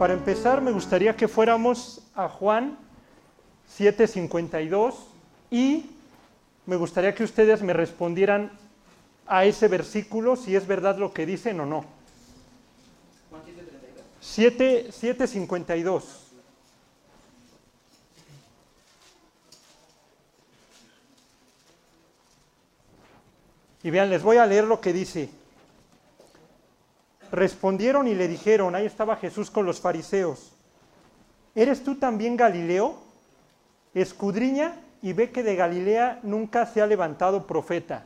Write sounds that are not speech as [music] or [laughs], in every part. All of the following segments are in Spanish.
Para empezar, me gustaría que fuéramos a Juan 7:52 y me gustaría que ustedes me respondieran a ese versículo si es verdad lo que dicen o no. Juan 7, 7:52. Y vean, les voy a leer lo que dice. Respondieron y le dijeron, ahí estaba Jesús con los fariseos, ¿eres tú también Galileo? Escudriña y ve que de Galilea nunca se ha levantado profeta.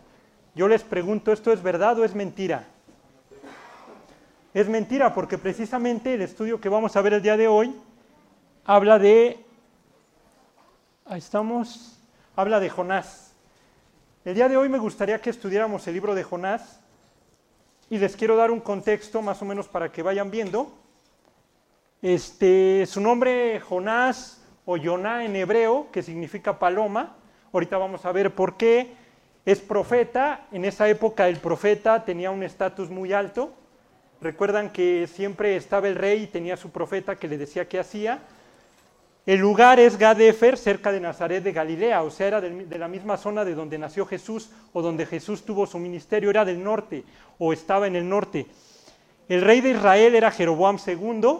Yo les pregunto, ¿esto es verdad o es mentira? Es mentira porque precisamente el estudio que vamos a ver el día de hoy habla de, ahí estamos, habla de Jonás. El día de hoy me gustaría que estudiáramos el libro de Jonás y les quiero dar un contexto más o menos para que vayan viendo. Este, su nombre Jonás o Yoná en hebreo, que significa paloma. Ahorita vamos a ver por qué. Es profeta. En esa época el profeta tenía un estatus muy alto. Recuerdan que siempre estaba el rey y tenía su profeta que le decía qué hacía. El lugar es Gadefer, cerca de Nazaret de Galilea, o sea, era de la misma zona de donde nació Jesús o donde Jesús tuvo su ministerio, era del norte o estaba en el norte. El rey de Israel era Jeroboam II,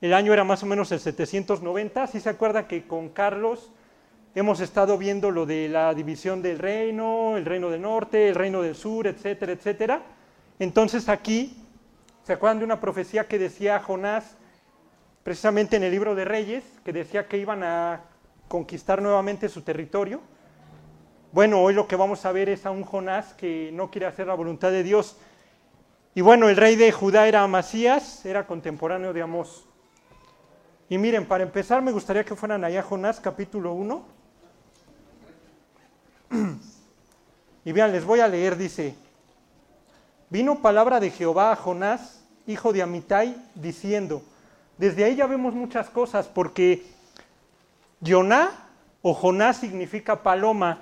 el año era más o menos el 790, si se acuerda que con Carlos hemos estado viendo lo de la división del reino, el reino del norte, el reino del sur, etcétera, etcétera. Entonces aquí, ¿se acuerdan de una profecía que decía Jonás precisamente en el libro de Reyes, que decía que iban a conquistar nuevamente su territorio. Bueno, hoy lo que vamos a ver es a un Jonás que no quiere hacer la voluntad de Dios. Y bueno, el rey de Judá era Amasías, era contemporáneo de Amós. Y miren, para empezar me gustaría que fueran allá Jonás capítulo 1. [clears throat] Y vean, les voy a leer, dice, vino palabra de Jehová a Jonás, hijo de Amitai, diciendo, desde ahí ya vemos muchas cosas, porque Yoná o Jonás significa paloma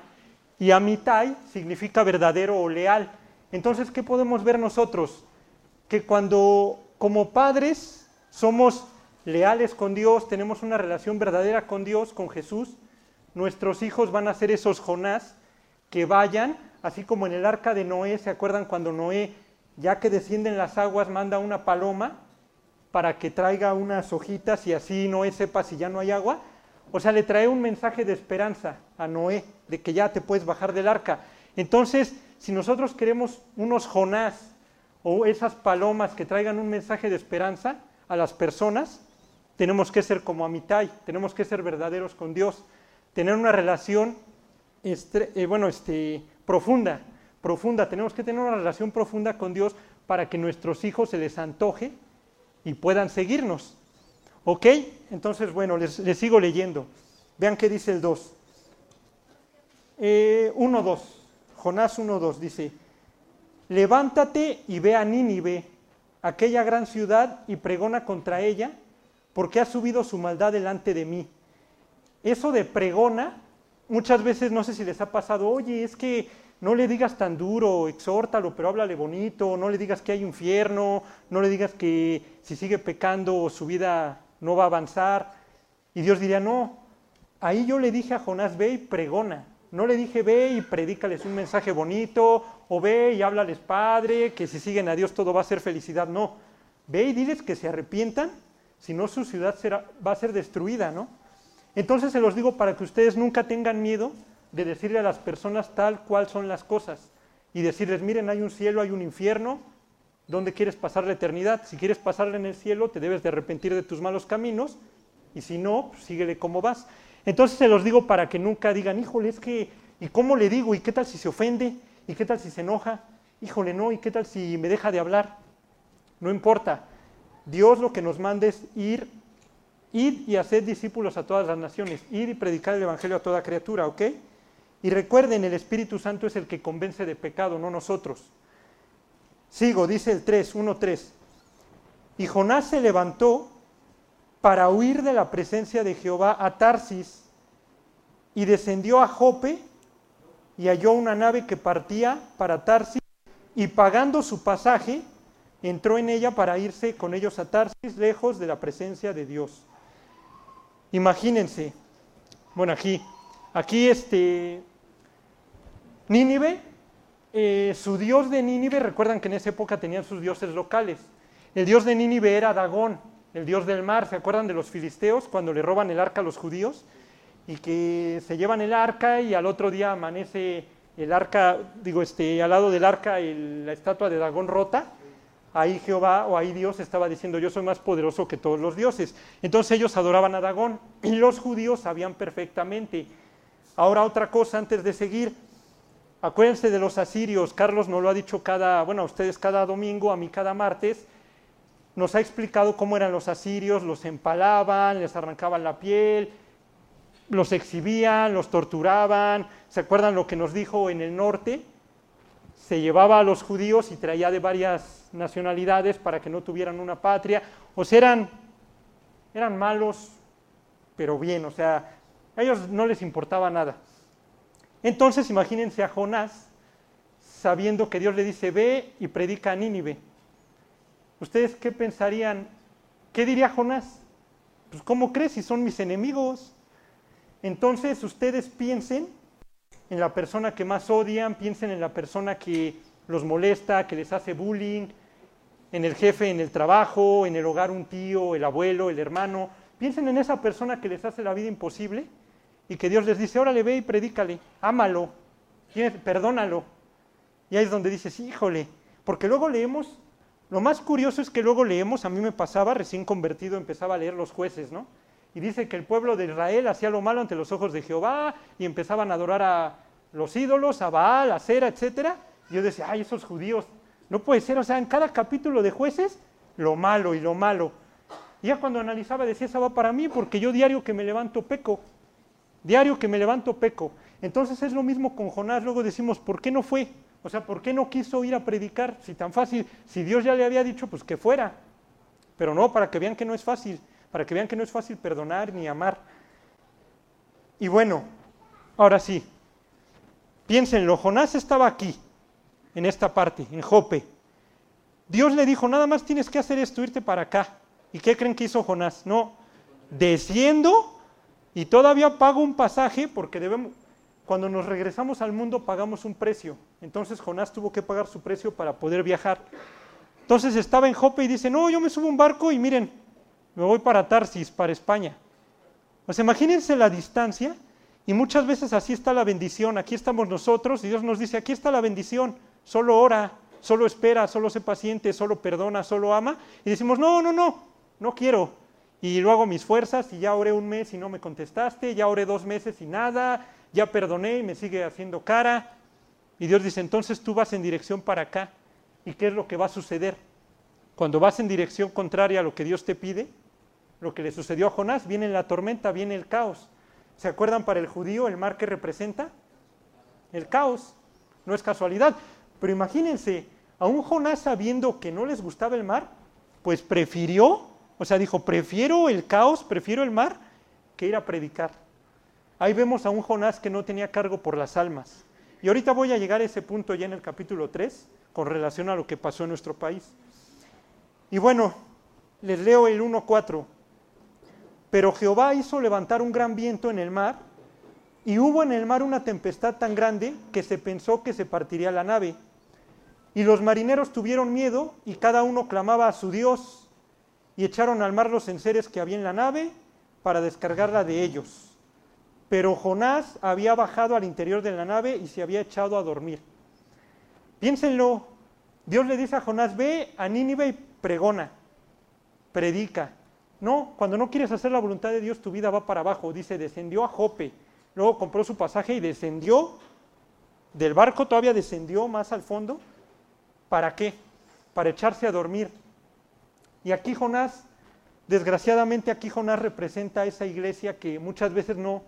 y Amitai significa verdadero o leal. Entonces, ¿qué podemos ver nosotros? Que cuando como padres somos leales con Dios, tenemos una relación verdadera con Dios, con Jesús, nuestros hijos van a ser esos Jonás que vayan, así como en el arca de Noé, ¿se acuerdan cuando Noé, ya que descienden las aguas, manda una paloma? Para que traiga unas hojitas y así Noé sepa si ya no hay agua. O sea, le trae un mensaje de esperanza a Noé, de que ya te puedes bajar del arca. Entonces, si nosotros queremos unos Jonás o esas palomas que traigan un mensaje de esperanza a las personas, tenemos que ser como Amitai, tenemos que ser verdaderos con Dios, tener una relación eh, bueno, este, profunda, profunda, tenemos que tener una relación profunda con Dios para que nuestros hijos se les antoje y puedan seguirnos. ¿Ok? Entonces, bueno, les, sigo leyendo. Vean qué dice el 2. 1.2. Eh, Jonás 1.2 dice, levántate y ve a Nínive, aquella gran ciudad, y pregona contra ella, porque ha subido su maldad delante de mí. Eso de pregona, muchas veces no sé si les ha pasado, oye, es que no le digas tan duro, exhórtalo, pero háblale bonito, no le digas que hay infierno, no le digas que si sigue pecando su vida no va a avanzar. Y Dios diría, no, ahí yo le dije a Jonás, ve y pregona. No le dije, ve y predícales un mensaje bonito, o ve y háblales padre, que si siguen a Dios todo va a ser felicidad. No, ve y diles que se arrepientan, si no su ciudad va a ser destruida, ¿no? Entonces se los digo para que ustedes nunca tengan miedo de decirle a las personas tal cual son las cosas y decirles, miren, hay un cielo, hay un infierno, ¿dónde quieres pasar la eternidad? Si quieres pasarla en el cielo, te debes de arrepentir de tus malos caminos y si no, pues síguele como vas. Entonces se los digo para que nunca digan, híjole, es que, ¿y cómo le digo? ¿Y qué tal si se ofende? ¿Y qué tal si se enoja? Híjole, no, ¿y qué tal si me deja de hablar? No importa. Dios lo que nos manda es ir, ir y hacer discípulos a todas las naciones, ir y predicar el Evangelio a toda criatura, ¿ok? Y recuerden, el Espíritu Santo es el que convence de pecado, no nosotros. Sigo, dice el 3, 1, 3. Y Jonás se levantó para huir de la presencia de Jehová a Tarsis y descendió a Jope y halló una nave que partía para Tarsis y pagando su pasaje entró en ella para irse con ellos a Tarsis, lejos de la presencia de Dios. Imagínense, bueno, aquí, aquí este, Nínive, eh, su dios de Nínive, recuerdan que en esa época tenían sus dioses locales. El dios de Nínive era Dagón, el dios del mar. ¿Se acuerdan de los filisteos cuando le roban el arca a los judíos? Y que se llevan el arca y al otro día amanece el arca, digo, este, al lado del arca la estatua de Dagón rota ahí Jehová o ahí Dios estaba diciendo, yo soy más poderoso que todos los dioses. Entonces ellos adoraban a Dagón y los judíos sabían perfectamente. Ahora otra cosa antes de seguir, acuérdense de los asirios, Carlos nos lo ha dicho cada, bueno, a ustedes cada domingo, a mí cada martes, nos ha explicado cómo eran los asirios, los empalaban, les arrancaban la piel, los exhibían, los torturaban. ¿Se acuerdan lo que nos dijo en el norte? Se llevaba a los judíos y traía de varias nacionalidades para que no tuvieran una patria, o sea, eran, eran malos, pero bien, o sea, a ellos no les importaba nada. Entonces imagínense a Jonás sabiendo que Dios le dice, ve y predica a Nínive. ¿Ustedes qué pensarían? ¿Qué diría Jonás? Pues ¿cómo crees si son mis enemigos? Entonces ustedes piensen en la persona que más odian, piensen en la persona que los molesta, que les hace bullying, en el jefe, en el trabajo, en el hogar un tío, el abuelo, el hermano. Piensen en esa persona que les hace la vida imposible y que Dios les dice, órale, ve y predícale, ámalo, perdónalo. Y ahí es donde dices, híjole, porque luego leemos, lo más curioso es que luego leemos, a mí me pasaba, recién convertido, empezaba a leer los jueces, ¿no? Y dice que el pueblo de Israel hacía lo malo ante los ojos de Jehová y empezaban a adorar a los ídolos, a Baal, a Cera, etc. Y yo decía, ay, esos judíos no puede ser, o sea, en cada capítulo de jueces, lo malo y lo malo. Y ya cuando analizaba decía, esa va para mí, porque yo diario que me levanto peco. Diario que me levanto peco. Entonces es lo mismo con Jonás, luego decimos, ¿por qué no fue? O sea, ¿por qué no quiso ir a predicar? Si tan fácil, si Dios ya le había dicho, pues que fuera. Pero no, para que vean que no es fácil, para que vean que no es fácil perdonar ni amar. Y bueno, ahora sí, piénsenlo, Jonás estaba aquí, en esta parte, en Jope. Dios le dijo, nada más tienes que hacer esto, irte para acá. ¿Y qué creen que hizo Jonás? No, desciendo y todavía pago un pasaje porque debemos, cuando nos regresamos al mundo pagamos un precio. Entonces Jonás tuvo que pagar su precio para poder viajar. Entonces estaba en Jope y dice, no, yo me subo un barco y miren, me voy para Tarsis, para España. Pues imagínense la distancia y muchas veces así está la bendición. Aquí estamos nosotros y Dios nos dice, aquí está la bendición solo ora, solo espera, solo se paciente, solo perdona, solo ama, y decimos, no, no, no, no quiero. Y luego mis fuerzas y ya oré un mes y no me contestaste, ya oré dos meses y nada, ya perdoné y me sigue haciendo cara. Y Dios dice, entonces tú vas en dirección para acá. ¿Y qué es lo que va a suceder? Cuando vas en dirección contraria a lo que Dios te pide, lo que le sucedió a Jonás, viene la tormenta, viene el caos. ¿Se acuerdan para el judío el mar que representa? El caos. No es casualidad. Pero imagínense, a un Jonás sabiendo que no les gustaba el mar, pues prefirió, o sea, dijo, prefiero el caos, prefiero el mar, que ir a predicar. Ahí vemos a un Jonás que no tenía cargo por las almas. Y ahorita voy a llegar a ese punto ya en el capítulo 3, con relación a lo que pasó en nuestro país. Y bueno, les leo el 1.4. Pero Jehová hizo levantar un gran viento en el mar, y hubo en el mar una tempestad tan grande que se pensó que se partiría la nave. Y los marineros tuvieron miedo y cada uno clamaba a su Dios y echaron al mar los enseres que había en la nave para descargarla de ellos. Pero Jonás había bajado al interior de la nave y se había echado a dormir. Piénsenlo, Dios le dice a Jonás, ve a Nínive y pregona, predica. No, cuando no quieres hacer la voluntad de Dios, tu vida va para abajo. Dice, descendió a Jope, luego compró su pasaje y descendió del barco, todavía descendió más al fondo ¿Para qué? Para echarse a dormir. Y aquí Jonás, desgraciadamente aquí Jonás representa a esa iglesia que muchas veces no,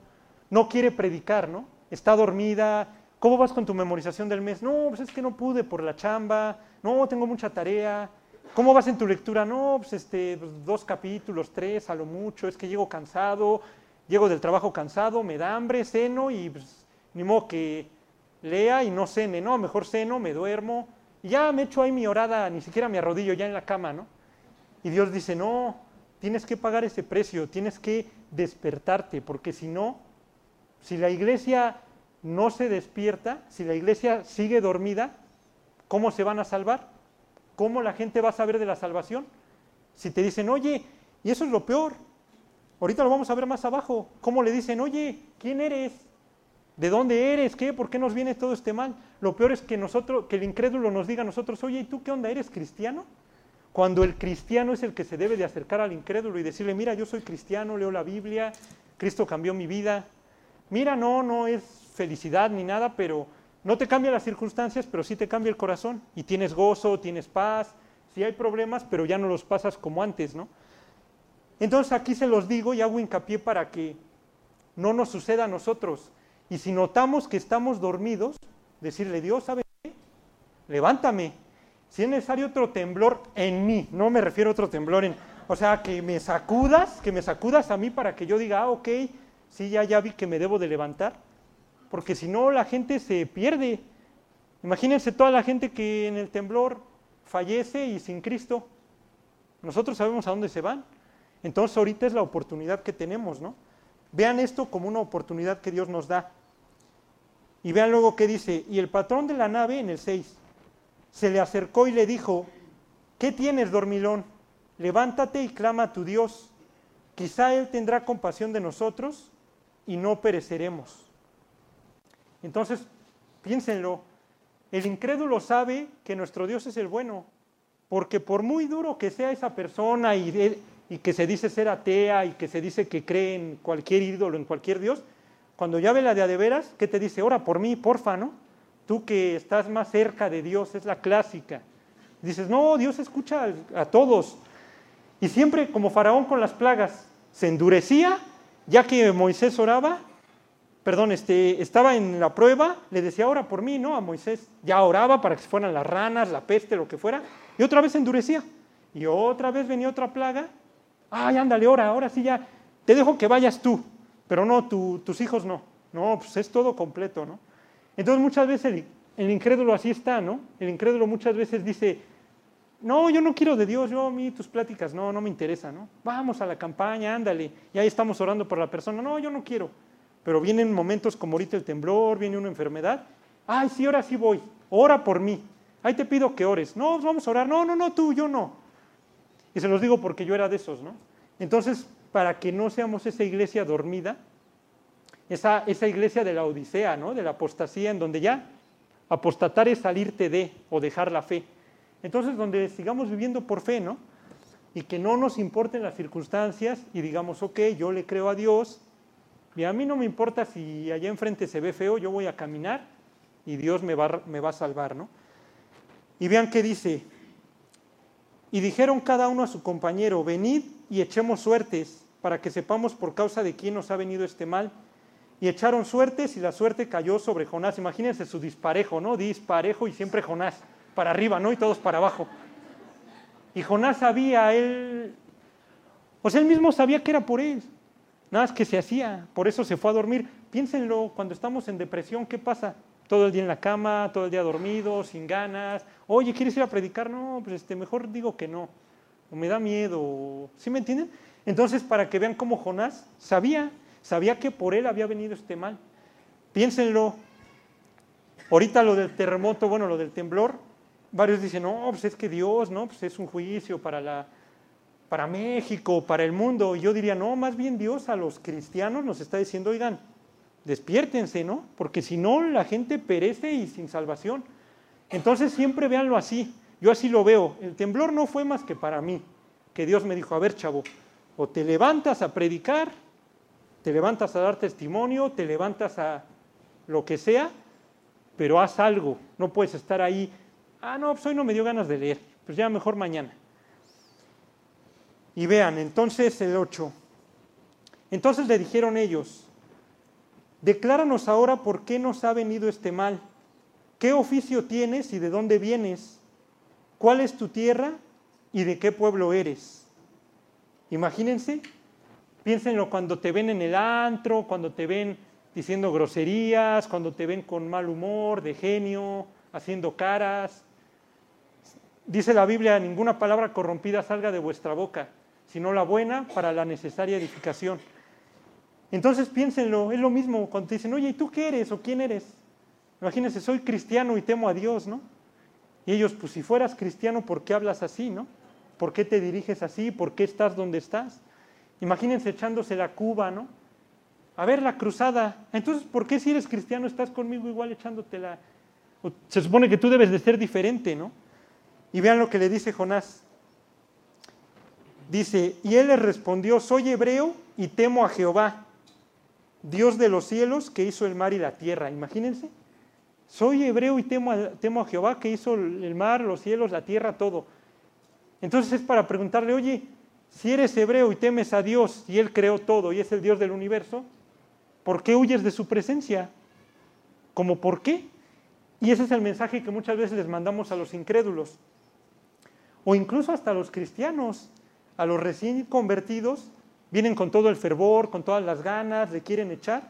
no quiere predicar, ¿no? Está dormida. ¿Cómo vas con tu memorización del mes? No, pues es que no pude por la chamba. No, tengo mucha tarea. ¿Cómo vas en tu lectura? No, pues este, pues dos capítulos, tres a lo mucho. Es que llego cansado, llego del trabajo cansado, me da hambre, ceno y pues, ni modo que lea y no cene. No, mejor ceno, me duermo Y ya me echo ahí mi orada, ni siquiera me arrodillo ya en la cama, ¿no? Y Dios dice, no, tienes que pagar ese precio, tienes que despertarte, porque si no, si la iglesia no se despierta, si la iglesia sigue dormida, ¿cómo se van a salvar? ¿Cómo la gente va a saber de la salvación? Si te dicen, oye, y eso es lo peor, ahorita lo vamos a ver más abajo, ¿cómo le dicen, oye, ¿quién eres? ¿De dónde eres? ¿Qué? ¿Por qué nos viene todo este mal? Lo peor es que nosotros, que el incrédulo nos diga a nosotros, oye, ¿y tú qué onda? ¿Eres cristiano? Cuando el cristiano es el que se debe de acercar al incrédulo y decirle, mira, yo soy cristiano, leo la Biblia, Cristo cambió mi vida. Mira, no, no es felicidad ni nada, pero no te cambia las circunstancias, pero sí te cambia el corazón. Y tienes gozo, tienes paz, sí hay problemas, pero ya no los pasas como antes, ¿no? Entonces aquí se los digo y hago hincapié para que no nos suceda a nosotros. Y si notamos que estamos dormidos, decirle, Dios, ¿sabes qué? Levántame. Si es necesario otro temblor en mí, no me refiero a otro temblor en, o sea, que me sacudas, que me sacudas a mí para que yo diga, ah, ok, sí, ya, ya vi que me debo de levantar, porque si no la gente se pierde. Imagínense toda la gente que en el temblor fallece y sin Cristo. Nosotros sabemos a dónde se van. Entonces ahorita es la oportunidad que tenemos, ¿no? Vean esto como una oportunidad que Dios nos da. Y vean luego qué dice, y el patrón de la nave en el 6 se le acercó y le dijo, ¿qué tienes, dormilón? Levántate y clama a tu Dios. Quizá Él tendrá compasión de nosotros y no pereceremos. Entonces, piénsenlo, el incrédulo sabe que nuestro Dios es el bueno, porque por muy duro que sea esa persona y, que se dice ser atea y que se dice que cree en cualquier ídolo, en cualquier Dios, cuando ya ve la de a de veras, ¿qué te dice? Ora por mí, porfa, ¿no? Tú que estás más cerca de Dios, es la clásica. Dices, no, Dios escucha a, todos. Y siempre como Faraón con las plagas, se endurecía, ya que Moisés oraba, perdón, este, estaba en la prueba, le decía, ora por mí, ¿no? A Moisés. Ya oraba para que fueran las ranas, la peste, lo que fuera, y otra vez se endurecía. Y otra vez venía otra plaga. Ay, ándale, ora, ahora sí ya, te dejo que vayas tú, pero no, tus hijos no. No, pues es todo completo, ¿no? Entonces muchas veces el, incrédulo así está, ¿no? El incrédulo muchas veces dice, no, yo no quiero de Dios, yo a mí tus pláticas, no, no me interesa, ¿no? Vamos a la campaña, ándale, y ahí estamos orando por la persona, no, yo no quiero. Pero vienen momentos como ahorita el temblor, viene una enfermedad, ay, sí, ahora sí voy, ora por mí, ahí te pido que ores, no, vamos a orar, no, no, no, tú, yo no. Y se los digo porque yo era de esos, ¿no? Entonces, para que no seamos esa iglesia dormida, esa, esa iglesia de la Odisea, ¿no? de la apostasía, en donde ya apostatar es salirte de o dejar la fe. Entonces, donde sigamos viviendo por fe, ¿no? Y que no nos importen las circunstancias y digamos, ok, yo le creo a Dios, y a mí no me importa si allá enfrente se ve feo, yo voy a caminar y Dios me va, me va a salvar, ¿no? Y vean qué dice. Y dijeron cada uno a su compañero, venid y echemos suertes para que sepamos por causa de quién nos ha venido este mal y echaron suertes y la suerte cayó sobre Jonás. Imagínense su disparejo, ¿no? Disparejo y siempre Jonás para arriba, ¿no? Y todos para abajo. Y Jonás sabía, él, o sea, él mismo sabía que era por él. Nada más que se hacía, por eso se fue a dormir. Piénsenlo, cuando estamos en depresión, ¿qué pasa? Todo el día en la cama, todo el día dormido, sin ganas. Oye, ¿quieres ir a predicar? No, pues este, mejor digo que no. O me da miedo. ¿Sí me entienden? Entonces, para que vean cómo Jonás sabía, Sabía que por él había venido este mal. Piénsenlo. Ahorita lo del terremoto, bueno, lo del temblor, varios dicen, no, pues es que Dios, ¿no? Pues es un juicio para, la, para México, para el mundo. Y yo diría, no, más bien Dios a los cristianos nos está diciendo, oigan, despiértense, ¿no? Porque si no, la gente perece y sin salvación. Entonces siempre véanlo así. Yo así lo veo. El temblor no fue más que para mí, que Dios me dijo, a ver, chavo, o te levantas a predicar te levantas a dar testimonio, te levantas a lo que sea, pero haz algo. No puedes estar ahí, ah, no, pues hoy no me dio ganas de leer, pues ya mejor mañana. Y vean, entonces el 8. Entonces le dijeron ellos, decláranos ahora por qué nos ha venido este mal. ¿Qué oficio tienes y de dónde vienes? ¿Cuál es tu tierra y de qué pueblo eres? Imagínense Piénsenlo cuando te ven en el antro, cuando te ven diciendo groserías, cuando te ven con mal humor, de genio, haciendo caras. dice la Biblia, ninguna palabra corrompida salga de vuestra boca, sino la buena para la necesaria edificación. Entonces piénsenlo, es lo mismo cuando te dicen, oye, ¿y tú qué eres o quién eres? Imagínense, soy cristiano y temo a Dios, ¿no? Y ellos, pues si fueras cristiano, ¿por qué hablas así, no? ¿Por qué te diriges así? ¿Por qué estás donde estás? Imagínense echándose la cuba, ¿no? A ver, la cruzada. Entonces, ¿por qué si eres cristiano estás conmigo igual echándote la... Se supone que tú debes de ser diferente, ¿no? Y vean lo que le dice Jonás. Dice, y él le respondió, soy hebreo y temo a Jehová, Dios de los cielos que hizo el mar y la tierra. Imagínense. Soy hebreo y temo a, temo a Jehová que hizo el mar, los cielos, la tierra, todo. Entonces es para preguntarle, oye, si eres hebreo y temes a Dios y Él creó todo y es el Dios del universo, ¿por qué huyes de su presencia? ¿Cómo por qué? Y ese es el mensaje que muchas veces les mandamos a los incrédulos, o incluso hasta a los cristianos, a los recién convertidos, vienen con todo el fervor, con todas las ganas, le quieren echar,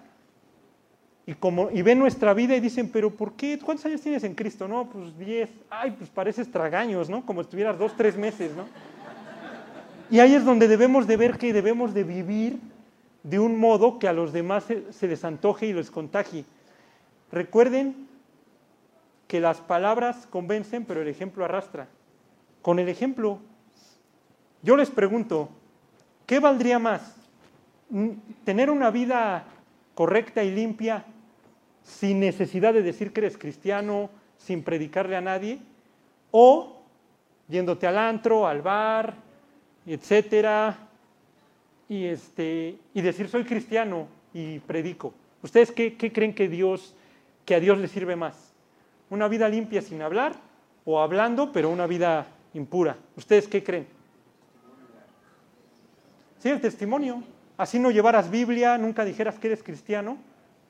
y, como, y ven nuestra vida y dicen, pero ¿por qué? ¿Cuántos años tienes en Cristo? No, pues 10. Ay, pues pareces tragaños, ¿no? Como estuvieras dos, tres meses, ¿no? Y ahí es donde debemos de ver que debemos de vivir de un modo que a los demás se, les antoje y les contagie. Recuerden que las palabras convencen, pero el ejemplo arrastra. Con el ejemplo, yo les pregunto, ¿qué valdría más? ¿Tener una vida correcta y limpia sin necesidad de decir que eres cristiano, sin predicarle a nadie, o yéndote al antro, al bar, etcétera, y, este, y decir soy cristiano y predico. ¿Ustedes qué, qué creen que Dios, que a Dios le sirve más? ¿Una vida limpia sin hablar o hablando, pero una vida impura? ¿Ustedes qué creen? Sí, el testimonio. Así no llevaras Biblia, nunca dijeras que eres cristiano,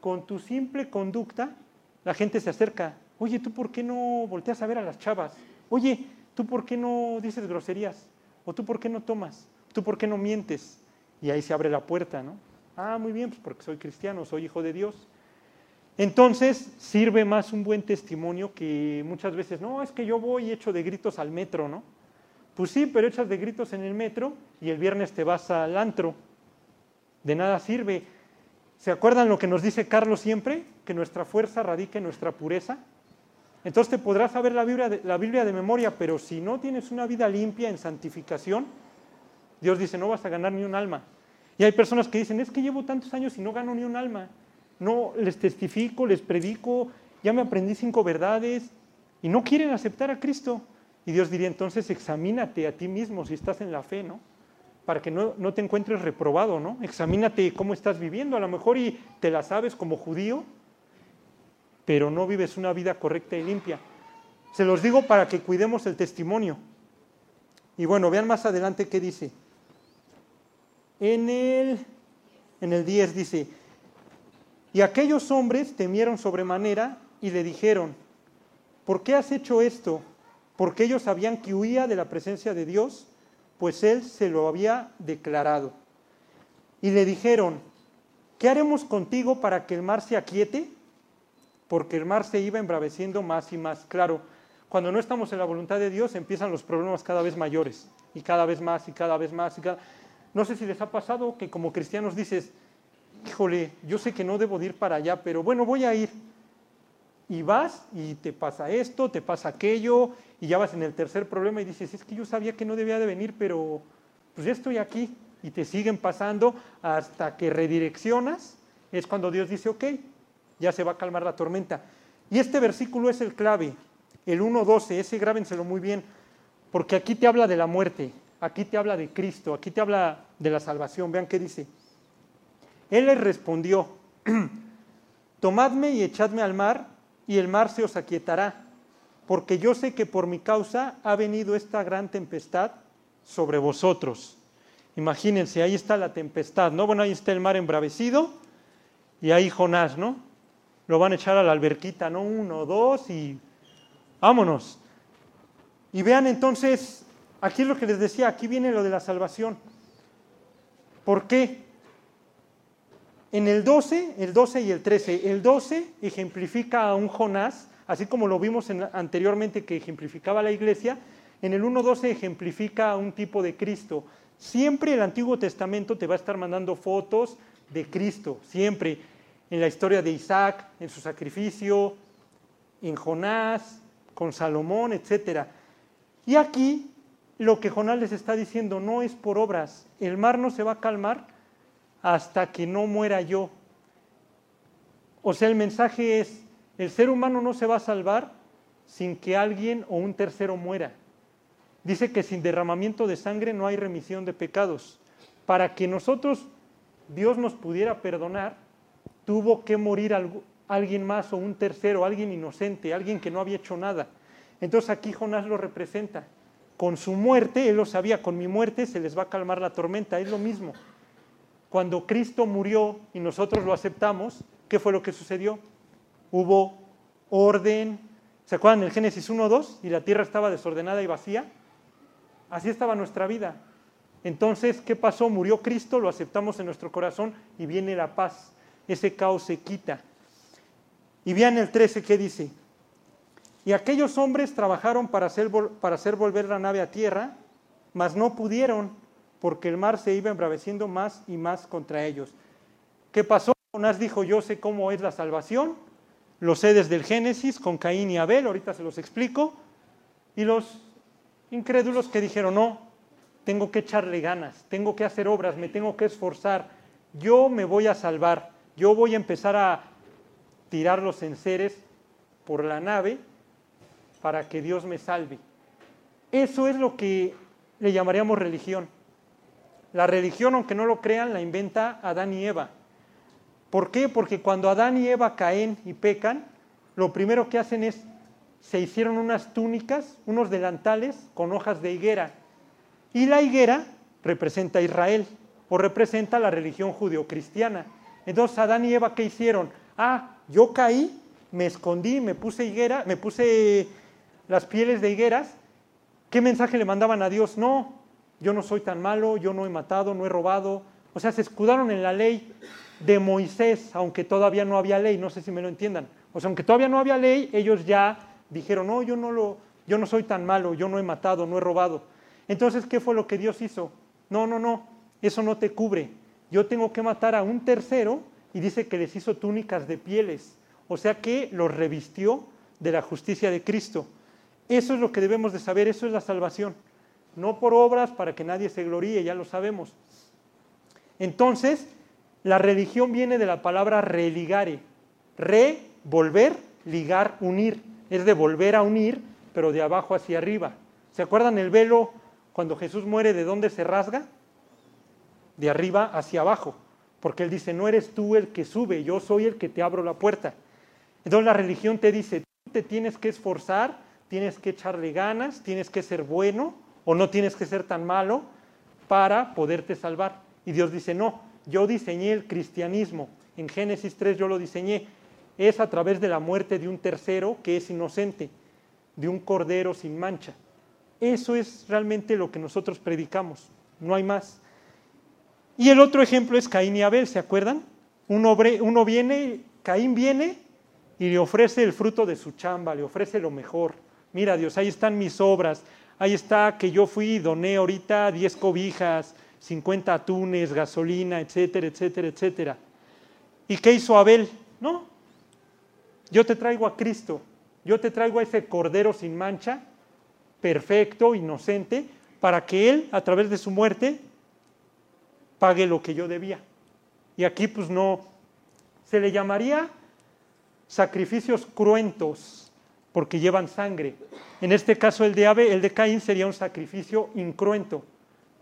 con tu simple conducta la gente se acerca. Oye, ¿tú por qué no volteas a ver a las chavas? Oye, ¿tú por qué no dices groserías? ¿O tú por qué no tomas? ¿Tú por qué no mientes? Y ahí se abre la puerta, ¿no? Ah, muy bien, pues porque soy cristiano, soy hijo de Dios. Entonces sirve más un buen testimonio que muchas veces, no, es que yo voy hecho de gritos al metro, ¿no? Pues sí, pero echas de gritos en el metro y el viernes te vas al antro. De nada sirve. ¿Se acuerdan lo que nos dice Carlos siempre? Que nuestra fuerza radica en nuestra pureza. Entonces te podrás saber la Biblia, de, memoria, pero si no tienes una vida limpia en santificación, Dios dice, no vas a ganar ni un alma. Y hay personas que dicen, es que llevo tantos años y no gano ni un alma. No, les testifico, les predico, ya me aprendí cinco verdades y no quieren aceptar a Cristo. Y Dios diría, entonces examínate a ti mismo si estás en la fe, ¿no? para que no, no, te encuentres reprobado, ¿no? Examínate cómo estás viviendo, a lo mejor y te la sabes como judío, pero no vives una vida correcta y limpia. Se los digo para que cuidemos el testimonio. Y bueno, vean más adelante qué dice. En el, en el 10 dice, y aquellos hombres temieron sobremanera y le dijeron, ¿por qué has hecho esto? Porque ellos sabían que huía de la presencia de Dios pues él se lo había declarado. Y le dijeron, ¿qué haremos contigo para que el mar se aquiete? Porque el mar se iba embraveciendo más y más. Claro, cuando no estamos en la voluntad de Dios empiezan los problemas cada vez mayores y cada vez más y cada vez más. Y cada... No sé si les ha pasado que como cristianos dices, híjole, yo sé que no debo ir para allá, pero bueno, voy a ir. Y vas y te pasa esto, te pasa aquello, y ya vas en el tercer problema y dices, es que yo sabía que no debía de venir, pero pues ya estoy aquí. Y te siguen pasando hasta que redireccionas. Es cuando Dios dice, ok, ya se va a calmar la tormenta. Y este versículo es el clave, el 1.12, ese grábenselo muy bien, porque aquí te habla de la muerte, aquí te habla de Cristo, aquí te habla de la salvación. Vean qué dice. Él les respondió, [clears throat] tomadme y echadme al mar, y el mar se os aquietará porque yo sé que por mi causa ha venido esta gran tempestad sobre vosotros. Imagínense, ahí está la tempestad, ¿no? Bueno, ahí está el mar embravecido y ahí Jonás, ¿no? Lo van a echar a la alberquita, ¿no? Uno, dos y vámonos. Y vean entonces, aquí es lo que les decía, aquí viene lo de la salvación. ¿Por qué? En el 12, el 12 y el 13, el 12 ejemplifica a un Jonás así como lo vimos anteriormente que ejemplificaba la iglesia, En el 1.12 ejemplifica un tipo de Cristo. Siempre el Antiguo Testamento te va a estar mandando fotos de Cristo, siempre. En la historia de Isaac, en su sacrificio, en Jonás, con Salomón, etc. Y aquí lo que Jonás les está diciendo no es por obras. El mar no se va a calmar hasta que no muera yo. O sea, el mensaje es, el ser humano no se va a salvar sin que alguien o un tercero muera. Dice que sin derramamiento de sangre no hay remisión de pecados. Para que nosotros, Dios nos pudiera perdonar, tuvo que morir alguien más o un tercero, alguien inocente, alguien que no había hecho nada. Entonces aquí Jonás lo representa. Con su muerte, él lo sabía, con mi muerte se les va a calmar la tormenta, es lo mismo. Cuando Cristo murió y nosotros lo aceptamos, ¿qué fue lo que sucedió? Hubo orden. ¿Se acuerdan el Génesis 1.2? Y la tierra estaba desordenada y vacía. Así estaba nuestra vida. Entonces, ¿qué pasó? Murió Cristo, lo aceptamos en nuestro corazón y viene la paz. Ese caos se quita. Y vean el 13 ¿qué dice. Y aquellos hombres trabajaron para hacer, para hacer volver la nave a tierra, mas no pudieron, porque el mar se iba embraveciendo más y más contra ellos. ¿Qué pasó? Jonás dijo, yo sé cómo es la salvación, lo sé desde el Génesis con Caín y Abel, ahorita se los explico, y los incrédulos que dijeron, no, tengo que echarle ganas, tengo que hacer obras, me tengo que esforzar, yo me voy a salvar, yo voy a empezar a tirar los enseres por la nave para que Dios me salve. Eso es lo que le llamaríamos religión. La religión, aunque no lo crean, la inventa Adán y Eva. ¿Por qué? Porque cuando Adán y Eva caen y pecan, lo primero que hacen es se hicieron unas túnicas, unos delantales con hojas de higuera. Y la higuera representa a Israel o representa la religión judeocristiana. Entonces Adán y Eva, ¿qué hicieron? Ah, yo caí, me escondí, me puse higuera, me puse las pieles de higueras. ¿Qué mensaje le mandaban a Dios? No, yo no soy tan malo, yo no he matado, no he robado. O sea, se escudaron en la ley de Moisés, aunque todavía no había ley, no sé si me lo entiendan. O sea, aunque todavía no había ley, ellos ya dijeron, no, yo no, lo, yo no soy tan malo, yo no he matado, no he robado. Entonces, ¿qué fue lo que Dios hizo? No, no, no, eso no te cubre. Yo tengo que matar a un tercero y dice que les hizo túnicas de pieles. O sea que los revistió de la justicia de Cristo. Eso es lo que debemos de saber, eso es la salvación. No por obras para que nadie se gloríe, ya lo sabemos. Entonces, la religión viene de la palabra religare. Re, volver, ligar, unir es de volver a unir, pero de abajo hacia arriba. ¿Se acuerdan el velo cuando Jesús muere, de dónde se rasga? De arriba hacia abajo, porque Él dice, no eres tú el que sube, yo soy el que te abro la puerta. Entonces la religión te dice, tú te tienes que esforzar, tienes que echarle ganas, tienes que ser bueno o no tienes que ser tan malo para poderte salvar. Y Dios dice, no, yo diseñé el cristianismo. En Génesis 3 yo lo diseñé es a través de la muerte de un tercero que es inocente, de un cordero sin mancha. Eso es realmente lo que nosotros predicamos, no hay más. Y el otro ejemplo es Caín y Abel, ¿se acuerdan? Uno, viene, Caín viene y le ofrece el fruto de su chamba, le ofrece lo mejor. Mira Dios, ahí están mis obras, ahí está que yo fui y doné ahorita 10 cobijas, 50 atunes, gasolina, etcétera, etcétera, etcétera. ¿Y qué hizo Abel? No, yo te traigo a Cristo, yo te traigo a ese cordero sin mancha, perfecto, inocente, para que Él, a través de su muerte, pague lo que yo debía. Y aquí pues no, se le llamaría sacrificios cruentos, porque llevan sangre. En este caso el de Ave, el de Caín sería un sacrificio incruento.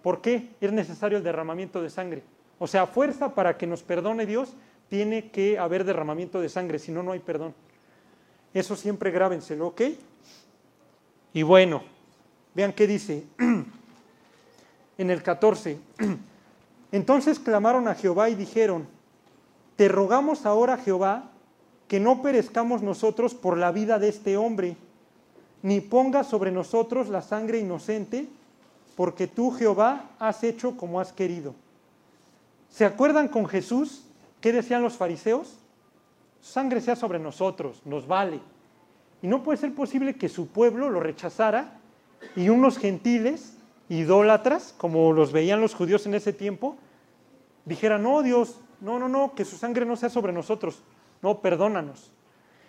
¿Por qué? Es necesario el derramamiento de sangre. O sea, fuerza para que nos perdone Dios tiene que haber derramamiento de sangre, si no, no hay perdón. Eso siempre grábenselo, ¿ok? Y bueno, vean qué dice [clears throat] en el 14. [clears throat] Entonces clamaron a Jehová y dijeron, te rogamos ahora, Jehová, que no perezcamos nosotros por la vida de este hombre, ni pongas sobre nosotros la sangre inocente, porque tú, Jehová, has hecho como has querido. ¿Se acuerdan con Jesús? ¿Qué decían los fariseos? Sangre sea sobre nosotros, nos vale. Y no puede ser posible que su pueblo lo rechazara y unos gentiles, idólatras, como los veían los judíos en ese tiempo, dijeran, no, Dios, no, no, no, que su sangre no sea sobre nosotros, no, perdónanos.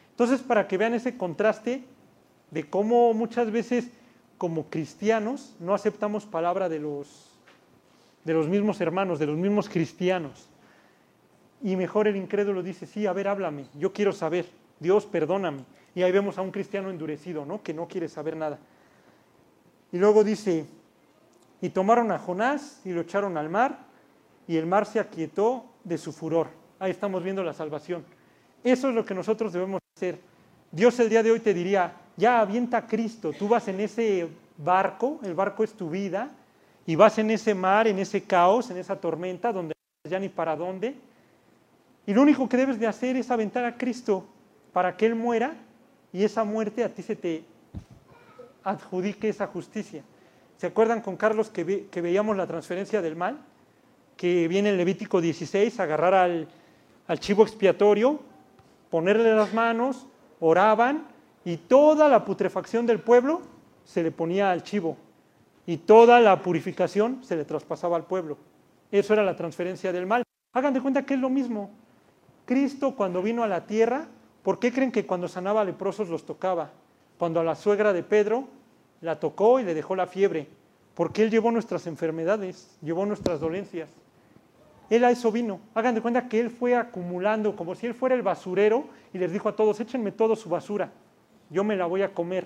Entonces, para que vean ese contraste de cómo muchas veces como cristianos no aceptamos palabra de los, de los mismos hermanos, de los mismos cristianos. Y mejor el incrédulo dice, sí, a ver, háblame, yo quiero saber, Dios, perdóname. Y ahí vemos a un cristiano endurecido, ¿no? Que no quiere saber nada. Y luego dice, y tomaron a Jonás y lo echaron al mar, y el mar se aquietó de su furor. Ahí estamos viendo la salvación. Eso es lo que nosotros debemos hacer. Dios el día de hoy te diría, ya avienta a Cristo, tú vas en ese barco, el barco es tu vida, y vas en ese mar, en ese caos, en esa tormenta, donde ya ni para dónde. Y lo único que debes de hacer es aventar a Cristo para que Él muera y esa muerte a ti se te adjudique esa justicia. ¿Se acuerdan con Carlos que, veíamos la transferencia del mal? Que viene en Levítico 16, agarrar al, al chivo expiatorio, ponerle las manos, oraban y toda la putrefacción del pueblo se le ponía al chivo y toda la purificación se le traspasaba al pueblo. Eso era la transferencia del mal. Hagan de cuenta que es lo mismo. Cristo cuando vino a la tierra, ¿por qué creen que cuando sanaba leprosos los tocaba? Cuando a la suegra de Pedro la tocó y le dejó la fiebre, porque Él llevó nuestras enfermedades, llevó nuestras dolencias. Él a eso vino. Hagan de cuenta que Él fue acumulando, como si Él fuera el basurero y les dijo a todos, échenme todo su basura, yo me la voy a comer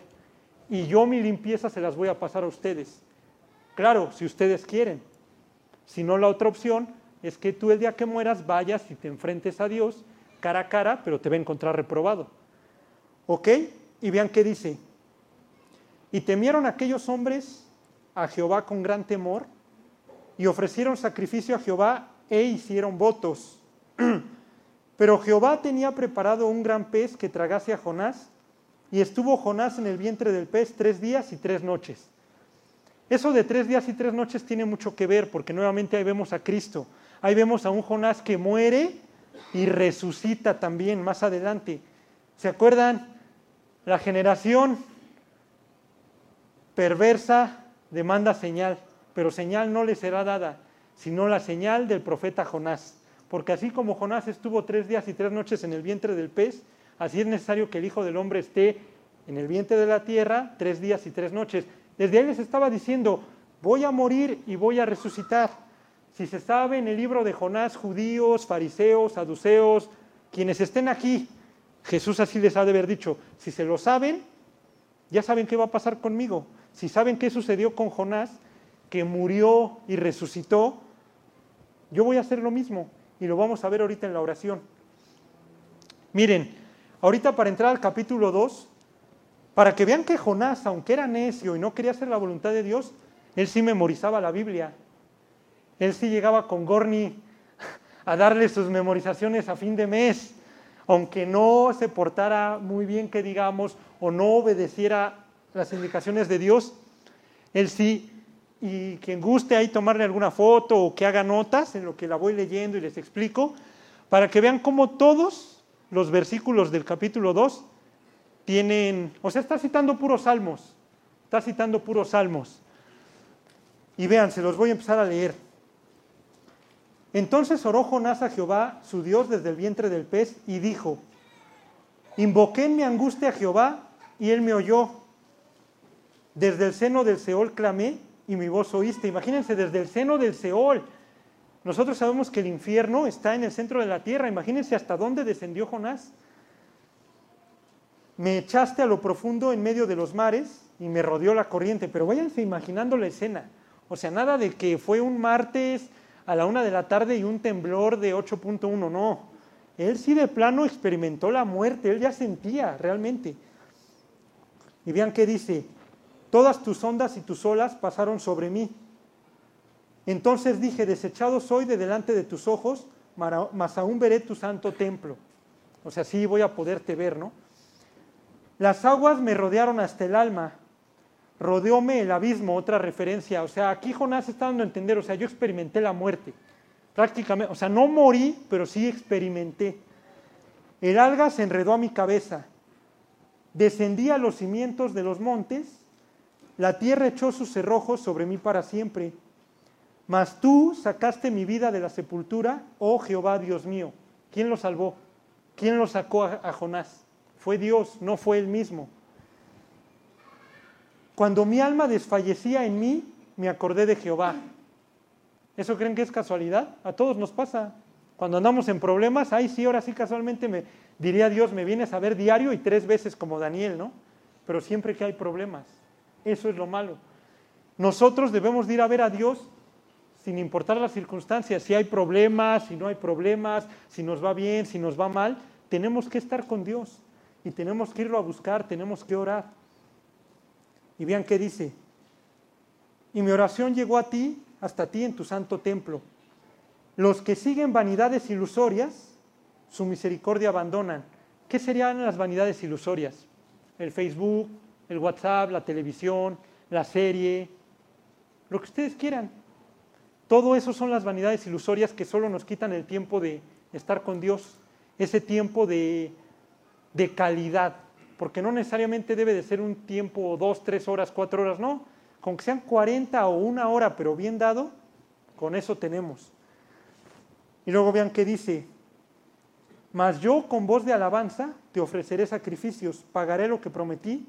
y yo mi limpieza se las voy a pasar a ustedes. Claro, si ustedes quieren. Si no, la otra opción es que tú el día que mueras vayas y te enfrentes a Dios cara a cara, pero te va a encontrar reprobado. ¿Ok? Y vean qué dice. Y temieron aquellos hombres a Jehová con gran temor y ofrecieron sacrificio a Jehová e hicieron votos. [clears throat] Pero Jehová tenía preparado un gran pez que tragase a Jonás y estuvo Jonás en el vientre del pez tres días y tres noches. Eso de tres días y tres noches tiene mucho que ver, porque nuevamente ahí vemos a Cristo. Ahí vemos a un Jonás que muere y resucita también más adelante. ¿Se acuerdan? La generación perversa demanda señal, pero señal no le será dada, sino la señal del profeta Jonás. Porque así como Jonás estuvo tres días y tres noches en el vientre del pez, así es necesario que el Hijo del Hombre esté en el vientre de la tierra tres días y tres noches. Desde ahí les estaba diciendo, voy a morir y voy a resucitar. Si se sabe en el libro de Jonás, judíos, fariseos, saduceos, quienes estén aquí, Jesús así les ha de haber dicho, si se lo saben, ya saben qué va a pasar conmigo. Si saben qué sucedió con Jonás, que murió y resucitó, yo voy a hacer lo mismo y lo vamos a ver ahorita en la oración. Miren, ahorita para entrar al capítulo 2, para que vean que Jonás, aunque era necio y no quería hacer la voluntad de Dios, él sí memorizaba la Biblia. Él sí llegaba con Gorni a darle sus memorizaciones a fin de mes, aunque no se portara muy bien, que digamos, o no obedeciera las indicaciones de Dios, él sí, y quien guste ahí tomarle alguna foto o que haga notas en lo que la voy leyendo y les explico, para que vean cómo todos los versículos del capítulo 2 tienen, o sea, está citando puros salmos, está citando puros salmos. Y vean, se los voy a empezar a leer. Entonces oró Jonás a Jehová, su Dios, desde el vientre del pez, y dijo, invoqué en mi angustia a Jehová, y él me oyó. Desde el seno del Seol clamé, y mi voz oíste. Imagínense, desde el seno del Seol. Nosotros sabemos que el infierno está en el centro de la tierra. Imagínense hasta dónde descendió Jonás me echaste a lo profundo en medio de los mares y me rodeó la corriente. Pero váyanse imaginando la escena. O sea, nada de que fue un martes a la una de la tarde y un temblor de 8.1, no. Él sí de plano experimentó la muerte, él ya sentía realmente. Y vean qué dice, todas tus ondas y tus olas pasaron sobre mí. Entonces dije, desechado soy de delante de tus ojos, mas aún veré tu santo templo. O sea, sí voy a poderte ver, ¿no? Las aguas me rodearon hasta el alma, rodeóme el abismo, otra referencia. O sea, aquí Jonás está dando a entender, o sea, yo experimenté la muerte. Prácticamente, o sea, no morí, pero sí experimenté. El alga se enredó a mi cabeza. Descendí a los cimientos de los montes La tierra echó sus cerrojos sobre mí para siempre. Mas tú sacaste mi vida de la sepultura, oh Jehová Dios mío. ¿Quién lo salvó? ¿Quién lo sacó a, Jonás? Fue Dios, no fue él mismo. Cuando mi alma desfallecía en mí, me acordé de Jehová. ¿Eso creen que es casualidad? A todos nos pasa. Cuando andamos en problemas, ay sí, ahora sí casualmente me diría Dios, me vienes a ver diario y tres veces como Daniel, ¿no? Pero siempre que hay problemas. Eso es lo malo. Nosotros debemos de ir a ver a Dios sin importar las circunstancias, si hay problemas, si no hay problemas, si nos va bien, si nos va mal, tenemos que estar con Dios y tenemos que irlo a buscar, tenemos que orar. Y vean qué dice. Y mi oración llegó a ti, hasta ti en tu santo templo. Los que siguen vanidades ilusorias, su misericordia abandonan. ¿Qué serían las vanidades ilusorias? El Facebook, el WhatsApp, la televisión, la serie, lo que ustedes quieran. Todo eso son las vanidades ilusorias que solo nos quitan el tiempo de estar con Dios, ese tiempo de, de calidad, porque no necesariamente debe de ser un tiempo, dos, tres horas, cuatro horas, no, con que sean 40 o una hora, pero bien dado, con eso tenemos. Y luego vean qué dice, mas yo con voz de alabanza te ofreceré sacrificios, pagaré lo que prometí,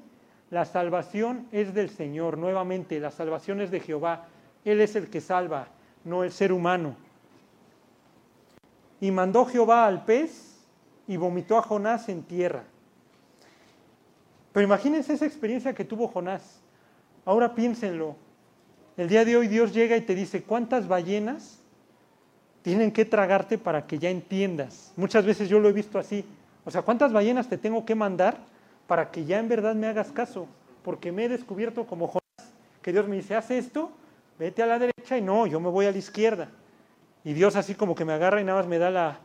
la salvación es del Señor, nuevamente, la salvación es de Jehová, Él es el que salva, no el ser humano. Y mandó Jehová al pez y vomitó a Jonás en tierra. Pero imagínense esa experiencia que tuvo Jonás. Ahora piénsenlo. El día de hoy Dios llega y te dice, ¿cuántas ballenas tienen que tragarte para que ya entiendas? Muchas veces yo lo he visto así. O sea, ¿cuántas ballenas te tengo que mandar para que ya en verdad me hagas caso? Porque me he descubierto como Jonás, que Dios me dice, haz esto, vete a la derecha y no, yo me voy a la izquierda. Y Dios así como que me agarra y nada más me da la...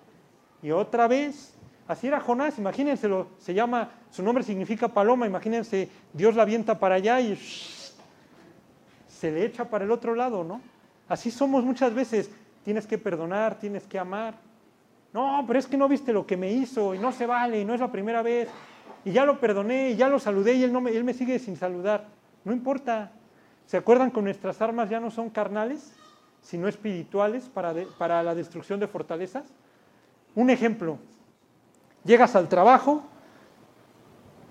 Y otra vez, así era Jonás, imagínenselo, se llama, su nombre significa paloma, imagínense, Dios la avienta para allá y se le echa para el otro lado, ¿no? Así somos muchas veces, tienes que perdonar, tienes que amar. No, pero es que no viste lo que me hizo y no se vale y no es la primera vez. Y ya lo perdoné y ya lo saludé y él, no me, él me sigue sin saludar. No importa, ¿Se acuerdan que nuestras armas ya no son carnales, sino espirituales para, para la destrucción de fortalezas? Un ejemplo, llegas al trabajo,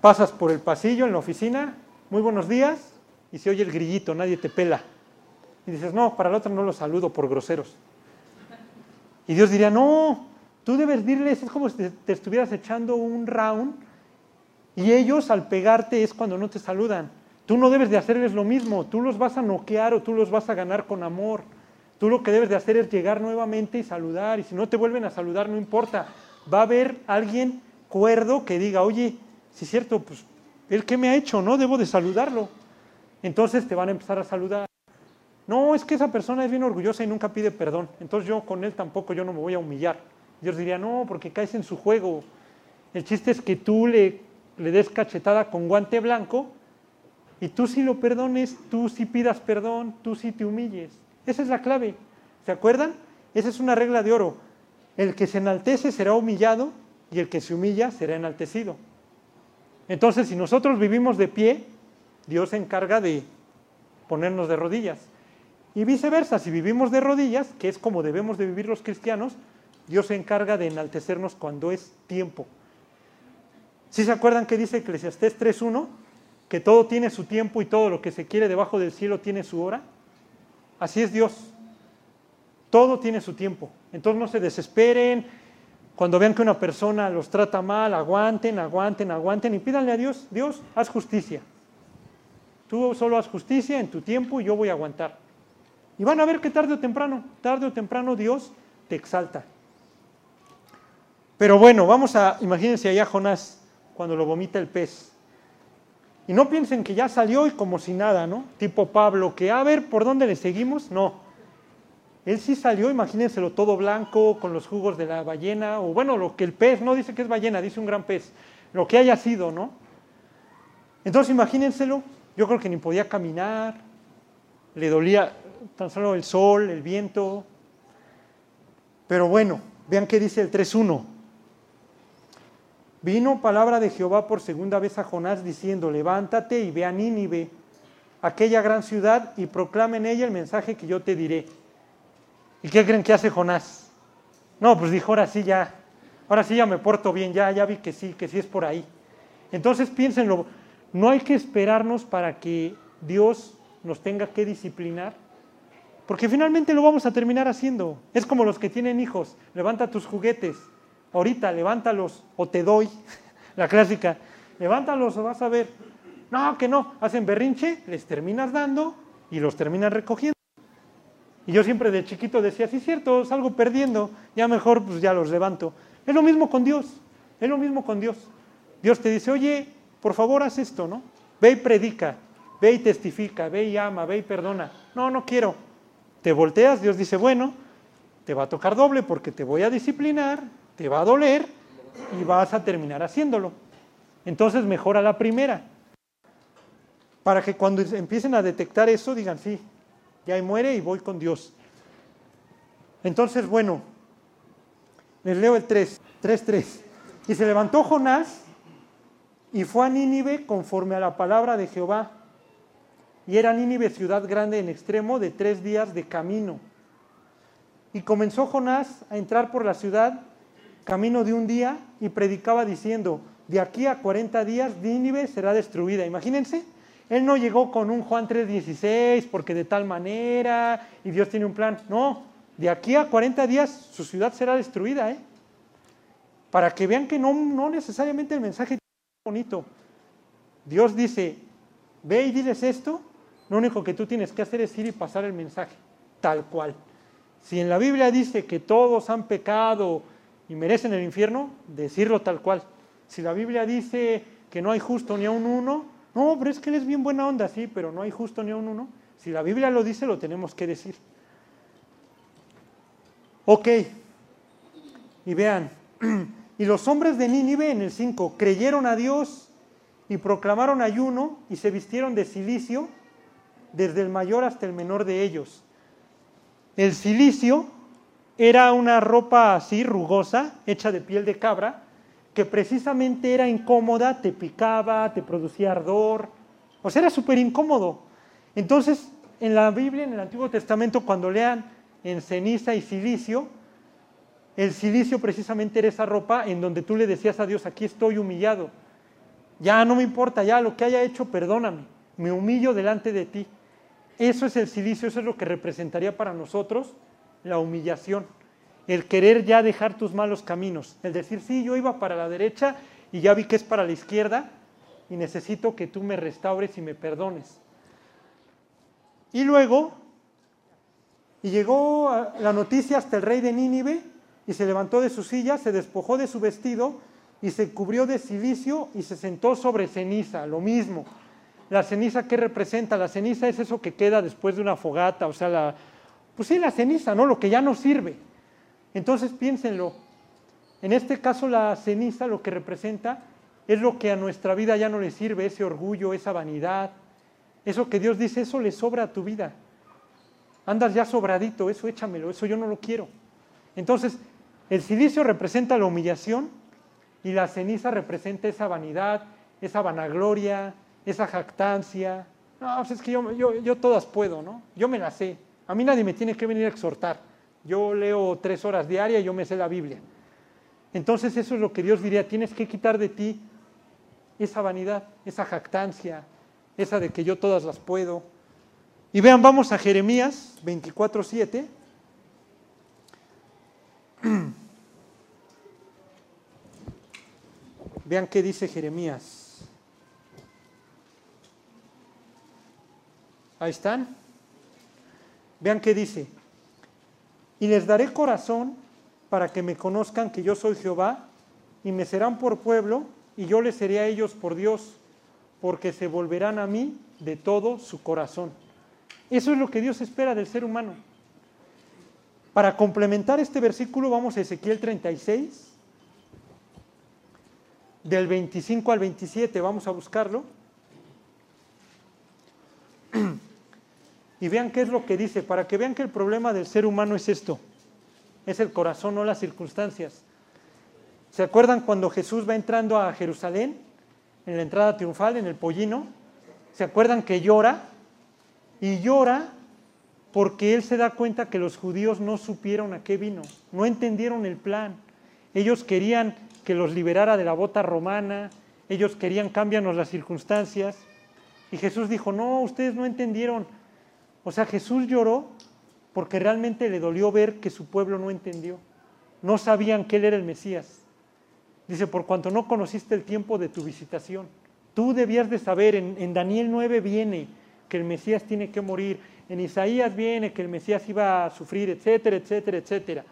pasas por el pasillo en la oficina, muy buenos días, y se oye el grillito, nadie te pela. Y dices, no, para el otro no lo saludo por groseros. Y Dios diría, no, tú debes dirles, es como si te estuvieras echando un round, y ellos al pegarte es cuando no te saludan. Tú no debes de hacerles lo mismo, tú los vas a noquear o tú los vas a ganar con amor. Tú lo que debes de hacer es llegar nuevamente y saludar, y si no te vuelven a saludar, no importa. Va a haber alguien cuerdo que diga, oye, si es cierto, pues, ¿él qué me ha hecho? No debo de saludarlo. Entonces te van a empezar a saludar. No, es que esa persona es bien orgullosa y nunca pide perdón. Entonces yo con él tampoco, yo no me voy a humillar. Dios diría, no, porque caes en su juego. El chiste es que tú le, le des cachetada con guante blanco y tú si lo perdones, tú si pidas perdón, tú si te humilles. Esa es la clave. ¿Se acuerdan? Esa es una regla de oro. El que se enaltece será humillado y el que se humilla será enaltecido. Entonces, si nosotros vivimos de pie, Dios se encarga de ponernos de rodillas. Y viceversa, si vivimos de rodillas, que es como debemos de vivir los cristianos, Dios se encarga de enaltecernos cuando es tiempo. ¿Sí se acuerdan que dice Eclesiastés 3.1? que todo tiene su tiempo y todo lo que se quiere debajo del cielo tiene su hora. Así es Dios. Todo tiene su tiempo. Entonces no se desesperen. Cuando vean que una persona los trata mal, aguanten, aguanten, aguanten y pídanle a Dios, Dios, haz justicia. Tú solo haz justicia en tu tiempo y yo voy a aguantar. Y van a ver que tarde o temprano, tarde o temprano Dios te exalta. Pero bueno, vamos a, imagínense allá Jonás cuando lo vomita el pez. Y no piensen que ya salió y como si nada, ¿no? Tipo Pablo, que a ver por dónde le seguimos. No. Él sí salió, imagínenselo todo blanco, con los jugos de la ballena, o bueno, lo que el pez, no dice que es ballena, dice un gran pez, lo que haya sido, ¿no? Entonces imagínenselo, yo creo que ni podía caminar, le dolía tan solo el sol, el viento. Pero bueno, vean qué dice el 3.1. Vino palabra de Jehová por segunda vez a Jonás diciendo, levántate y ve a Nínive, aquella gran ciudad y proclama en ella el mensaje que yo te diré. ¿Y qué creen que hace Jonás? No, pues dijo, ahora sí ya, ahora sí ya me porto bien, ya, ya vi que sí, que sí es por ahí. Entonces piénsenlo, no hay que esperarnos para que Dios nos tenga que disciplinar, porque finalmente lo vamos a terminar haciendo. Es como los que tienen hijos, levanta tus juguetes, ahorita levántalos o te doy, [laughs] la clásica, levántalos o vas a ver. No, que no, hacen berrinche, les terminas dando y los terminas recogiendo. Y yo siempre de chiquito decía, sí, cierto, salgo perdiendo, ya mejor pues ya los levanto. Es lo mismo con Dios, es lo mismo con Dios. Dios te dice, oye, por favor haz esto, ¿no? Ve y predica, ve y testifica, ve y ama, ve y perdona. No, no quiero. Te volteas, Dios dice, bueno, te va a tocar doble porque te voy a disciplinar, te va a doler y vas a terminar haciéndolo. Entonces mejora la primera. Para que cuando empiecen a detectar eso digan, sí, ya ahí muere y voy con Dios. Entonces, bueno, les leo el 3, 3.3. Y se levantó Jonás y fue a Nínive conforme a la palabra de Jehová. Y era Nínive ciudad grande en extremo de tres días de camino. Y comenzó Jonás a entrar por la ciudad camino de un día y predicaba diciendo, de aquí a 40 días Nínive será destruida. Imagínense, él no llegó con un Juan 3:16 porque de tal manera y Dios tiene un plan. No, de aquí a 40 días su ciudad será destruida. ¿eh? Para que vean que no, no necesariamente el mensaje es bonito. Dios dice, ve y diles esto, lo único que tú tienes que hacer es ir y pasar el mensaje, tal cual. Si en la Biblia dice que todos han pecado y merecen el infierno, decirlo tal cual. Si la Biblia dice que no hay justo ni a un uno, no, pero es que él es bien buena onda, sí, pero no hay justo ni a un uno. Si la Biblia lo dice, lo tenemos que decir. Ok. Y vean, [clears throat] y los hombres de Nínive en el 5 creyeron a Dios y proclamaron ayuno y se vistieron de silicio desde el mayor hasta el menor de ellos. El silicio era una ropa así rugosa, hecha de piel de cabra, que precisamente era incómoda, te picaba, te producía ardor, o sea, era súper incómodo. Entonces, en la Biblia, en el Antiguo Testamento, cuando lean en ceniza y silicio, el silicio precisamente era esa ropa en donde tú le decías a Dios, aquí estoy humillado, ya no me importa, ya lo que haya hecho, perdóname, me humillo delante de ti. Eso es el silicio, eso es lo que representaría para nosotros la humillación el querer ya dejar tus malos caminos, el decir, sí, yo iba para la derecha y ya vi que es para la izquierda y necesito que tú me restaures y me perdones. Y luego, y llegó la noticia hasta el rey de Nínive y se levantó de su silla, se despojó de su vestido y se cubrió de silicio y se sentó sobre ceniza, lo mismo. La ceniza, ¿qué representa? La ceniza es eso que queda después de una fogata, o sea, la, pues sí, la ceniza, ¿no? Lo que ya no sirve. Entonces piénsenlo, en este caso la ceniza lo que representa es lo que a nuestra vida ya no le sirve, ese orgullo, esa vanidad, eso que Dios dice, eso le sobra a tu vida. Andas ya sobradito, eso échamelo, eso yo no lo quiero. Entonces, el silicio representa la humillación y la ceniza representa esa vanidad, esa vanagloria, esa jactancia. No, pues es que yo, yo, yo todas puedo, ¿no? Yo me la sé. A mí nadie me tiene que venir a exhortar. Yo leo tres horas diarias y yo me sé la Biblia. Entonces eso es lo que Dios diría, tienes que quitar de ti esa vanidad, esa jactancia, esa de que yo todas las puedo. Y vean, vamos a Jeremías 24.7. [clears throat] Vean qué dice Jeremías. Ahí están. Vean qué dice. Y les daré corazón para que me conozcan que yo soy Jehová, y me serán por pueblo, y yo les seré a ellos por Dios, porque se volverán a mí de todo su corazón. Eso es lo que Dios espera del ser humano. Para complementar este versículo vamos a Ezequiel 36, del 25 al 27, vamos a buscarlo. Y vean qué es lo que dice, para que vean que el problema del ser humano es esto, es el corazón, no las circunstancias. ¿Se acuerdan cuando Jesús va entrando a Jerusalén, en la entrada triunfal, en el pollino? ¿Se acuerdan que llora? Y llora porque él se da cuenta que los judíos no supieron a qué vino, no entendieron el plan. Ellos querían que los liberara de la bota romana, ellos querían cambiarnos las circunstancias. Y Jesús dijo, no, ustedes no entendieron. O sea, Jesús lloró porque realmente le dolió ver que su pueblo no entendió. No sabían que Él era el Mesías. Dice, por cuanto no conociste el tiempo de tu visitación. Tú debías de saber, en, Daniel 9 viene que el Mesías tiene que morir, en Isaías viene que el Mesías iba a sufrir, etcétera, etcétera, etcétera.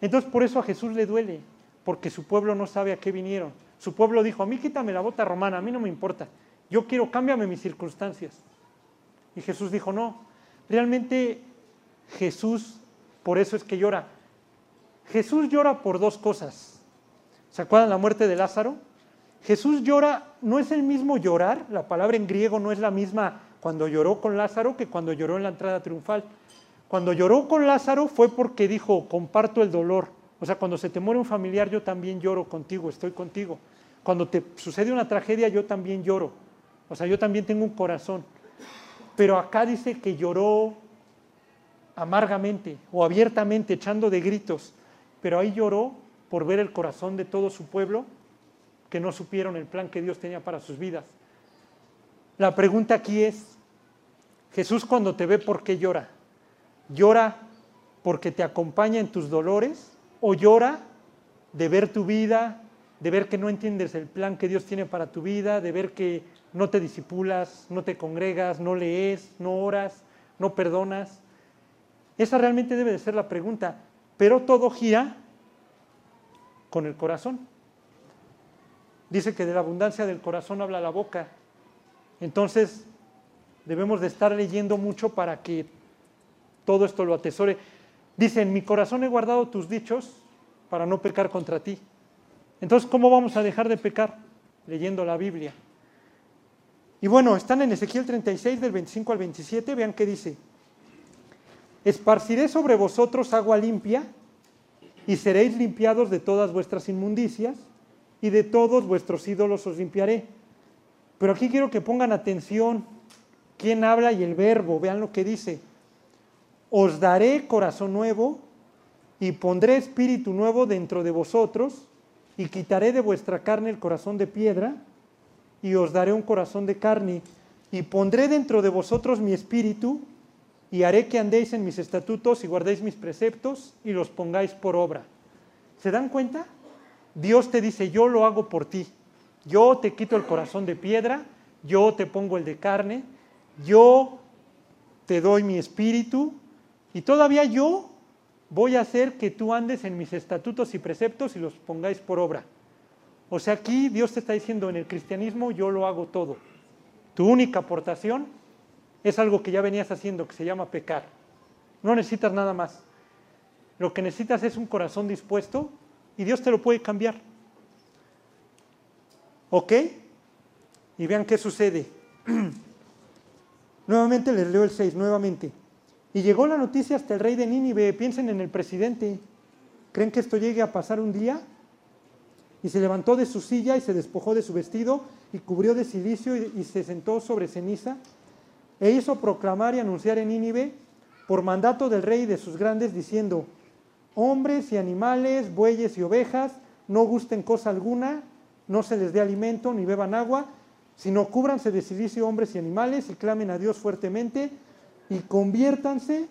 Entonces por eso a Jesús le duele, porque su pueblo no sabe a qué vinieron. Su pueblo dijo, a mí quítame la bota romana, a mí no me importa, yo quiero, cámbiame mis circunstancias. Y Jesús dijo, no, realmente Jesús, por eso es que llora. Jesús llora por dos cosas. ¿Se acuerdan la muerte de Lázaro? Jesús llora, no es el mismo llorar, la palabra en griego no es la misma cuando lloró con Lázaro que cuando lloró en la entrada triunfal. Cuando lloró con Lázaro fue porque dijo, comparto el dolor. O sea, cuando se te muere un familiar, yo también lloro contigo, estoy contigo. Cuando te sucede una tragedia, yo también lloro. O sea, yo también tengo un corazón. Pero acá dice que lloró amargamente o abiertamente, echando de gritos. Pero ahí lloró por ver el corazón de todo su pueblo que no supieron el plan que Dios tenía para sus vidas. La pregunta aquí es, Jesús cuando te ve, ¿por qué llora? ¿Llora porque te acompaña en tus dolores o llora de ver tu vida, de ver que no entiendes el plan que Dios tiene para tu vida, de ver que no te disipulas, no te congregas, no lees, no oras, no perdonas? Esa realmente debe de ser la pregunta, pero todo gira con el corazón. Dice que de la abundancia del corazón habla la boca. Entonces, debemos de estar leyendo mucho para que todo esto lo atesore. Dice, en mi corazón he guardado tus dichos para no pecar contra ti. Entonces, ¿cómo vamos a dejar de pecar? Leyendo la Biblia. Y bueno, están en Ezequiel 36 del 25 al 27, vean qué dice. Esparciré sobre vosotros agua limpia y seréis limpiados de todas vuestras inmundicias y de todos vuestros ídolos os limpiaré. Pero aquí quiero que pongan atención quién habla y el verbo, vean lo que dice. Os daré corazón nuevo y pondré espíritu nuevo dentro de vosotros y quitaré de vuestra carne el corazón de piedra y os daré un corazón de carne y pondré dentro de vosotros mi espíritu y haré que andéis en mis estatutos y guardéis mis preceptos y los pongáis por obra. ¿Se dan cuenta? Dios te dice, yo lo hago por ti. Yo te quito el corazón de piedra, yo te pongo el de carne, yo te doy mi espíritu y todavía yo voy a hacer que tú andes en mis estatutos y preceptos y los pongáis por obra. O sea, aquí Dios te está diciendo, en el cristianismo yo lo hago todo. Tu única aportación es algo que ya venías haciendo, que se llama pecar. No necesitas nada más. Lo que necesitas es un corazón dispuesto y Dios te lo puede cambiar. ¿Ok? Y vean qué sucede. [clears throat] nuevamente les leo el 6, nuevamente. Y llegó la noticia hasta el rey de Nínive. Piensen en el presidente. ¿Creen que esto llegue a pasar un día? Y se levantó de su silla y se despojó de su vestido y cubrió de silicio y, se sentó sobre ceniza. E hizo proclamar y anunciar en Nínive por mandato del rey y de sus grandes, diciendo, hombres y animales, bueyes y ovejas, no gusten cosa alguna, no se les dé alimento ni beban agua, sino cúbranse de silicio hombres y animales y clamen a Dios fuertemente y conviértanse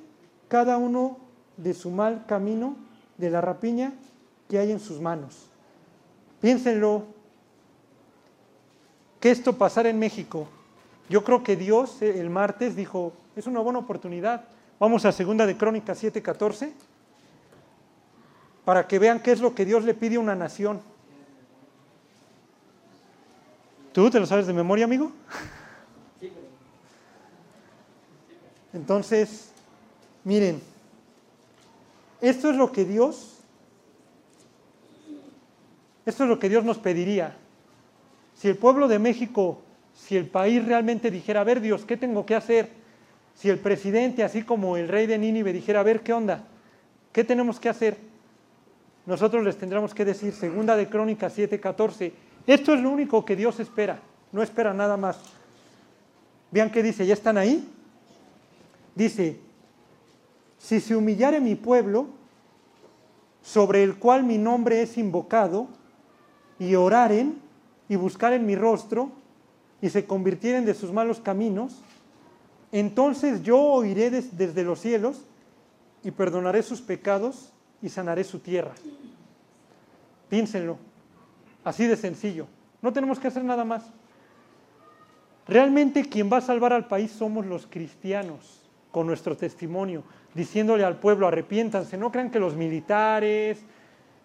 cada uno de su mal camino, de la rapiña que hay en sus manos. Piénsenlo, que esto pasara en México. Yo creo que Dios eh, el martes dijo, es una buena oportunidad. Vamos a segunda de Crónicas 7:14 para que vean qué es lo que Dios le pide a una nación. ¿Tú te lo sabes de memoria, amigo? Entonces, miren, esto es lo que Dios, esto es lo que Dios nos pediría. Si el pueblo de México, si el país realmente dijera, a ver Dios, ¿qué tengo que hacer? Si el presidente, así como el rey de Nínive, dijera, a ver, ¿qué onda? ¿Qué tenemos que hacer? Nosotros les tendremos que decir, segunda de Crónicas 7:14, esto es lo único que Dios espera, no espera nada más. Vean qué dice, ¿ya están ahí? Dice, si se humillare mi pueblo, sobre el cual mi nombre es invocado, y oraren y buscaren mi rostro, y se convirtieren de sus malos caminos, entonces yo oiré des- desde los cielos y perdonaré sus pecados y sanaré su tierra. Piénsenlo, así de sencillo. No tenemos que hacer nada más. Realmente quien va a salvar al país somos los cristianos, con nuestro testimonio, diciéndole al pueblo, arrepiéntanse, no crean que los militares,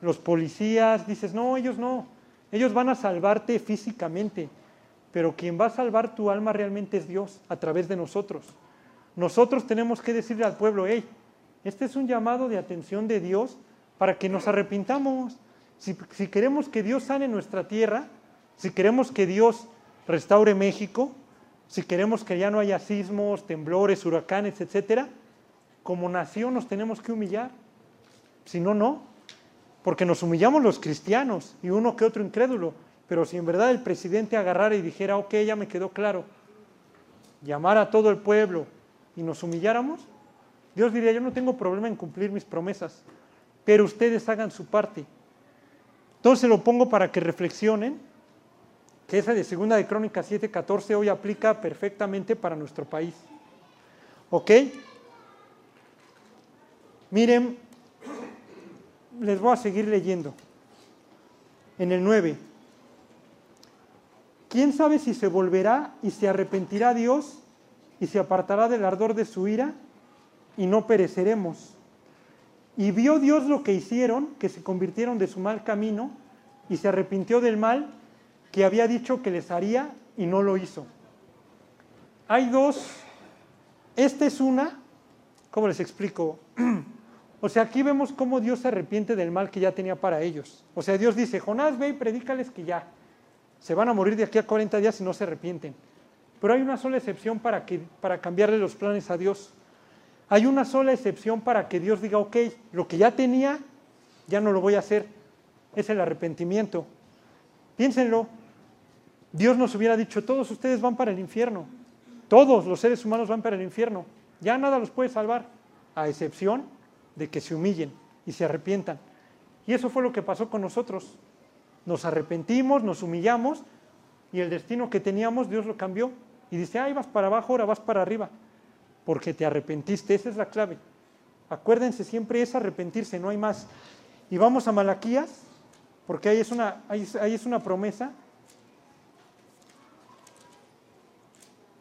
los policías, dices, no, ellos no, ellos van a salvarte físicamente, pero quien va a salvar tu alma realmente es Dios, a través de nosotros. Nosotros tenemos que decirle al pueblo, hey, este es un llamado de atención de Dios para que nos arrepintamos. Si, queremos que Dios sane nuestra tierra, si queremos que Dios restaure México, si queremos que ya no haya sismos, temblores, huracanes, etcétera, como nación nos tenemos que humillar. Si no, no. Porque nos humillamos los cristianos y uno que otro incrédulo. Pero si en verdad el presidente agarrara y dijera, ok, ya me quedó claro, llamar a todo el pueblo y nos humilláramos, Dios diría, yo no tengo problema en cumplir mis promesas, pero ustedes hagan su parte. Entonces lo pongo para que reflexionen, que esa de Segunda de Crónicas 7:14 hoy aplica perfectamente para nuestro país. ¿Ok? Miren, les voy a seguir leyendo. En el 9. ¿Quién sabe si se volverá y se arrepentirá Dios y se apartará del ardor de su ira y no pereceremos? Y vio Dios lo que hicieron, que se convirtieron de su mal camino y se arrepintió del mal que había dicho que les haría y no lo hizo. Hay dos, esta es una, ¿cómo les explico? [clears throat] O sea, aquí vemos cómo Dios se arrepiente del mal que ya tenía para ellos. O sea, Dios dice, Jonás, ve y predícales que ya se van a morir de aquí a 40 días si no se arrepienten. Pero hay una sola excepción para, que, para cambiarle los planes a Dios. Hay una sola excepción para que Dios diga, ok, lo que ya tenía, ya no lo voy a hacer. Es el arrepentimiento. Piénsenlo. Dios nos hubiera dicho, todos ustedes van para el infierno. Todos los seres humanos van para el infierno. Ya nada los puede salvar, a excepción de que se humillen y se arrepientan. Y eso fue lo que pasó con nosotros. Nos arrepentimos, nos humillamos y el destino que teníamos Dios lo cambió. Y dice, ay, vas para abajo, ahora vas para arriba. Porque te arrepentiste, esa es la clave. Acuérdense, siempre es arrepentirse, no hay más. Y vamos a Malaquías, porque ahí es una, ahí, ahí es una promesa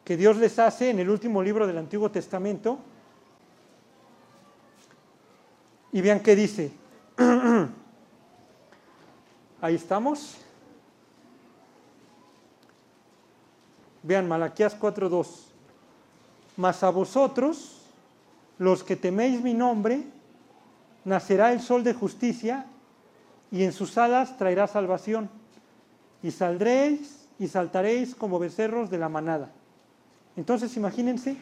que Dios les hace en el último libro del Antiguo Testamento. Y vean qué dice. [clears throat] Ahí estamos. Vean Malaquías 4:2. Mas a vosotros, los que teméis mi nombre, nacerá el sol de justicia y en sus alas traerá salvación. Y saldréis y saltaréis como becerros de la manada. Entonces imagínense,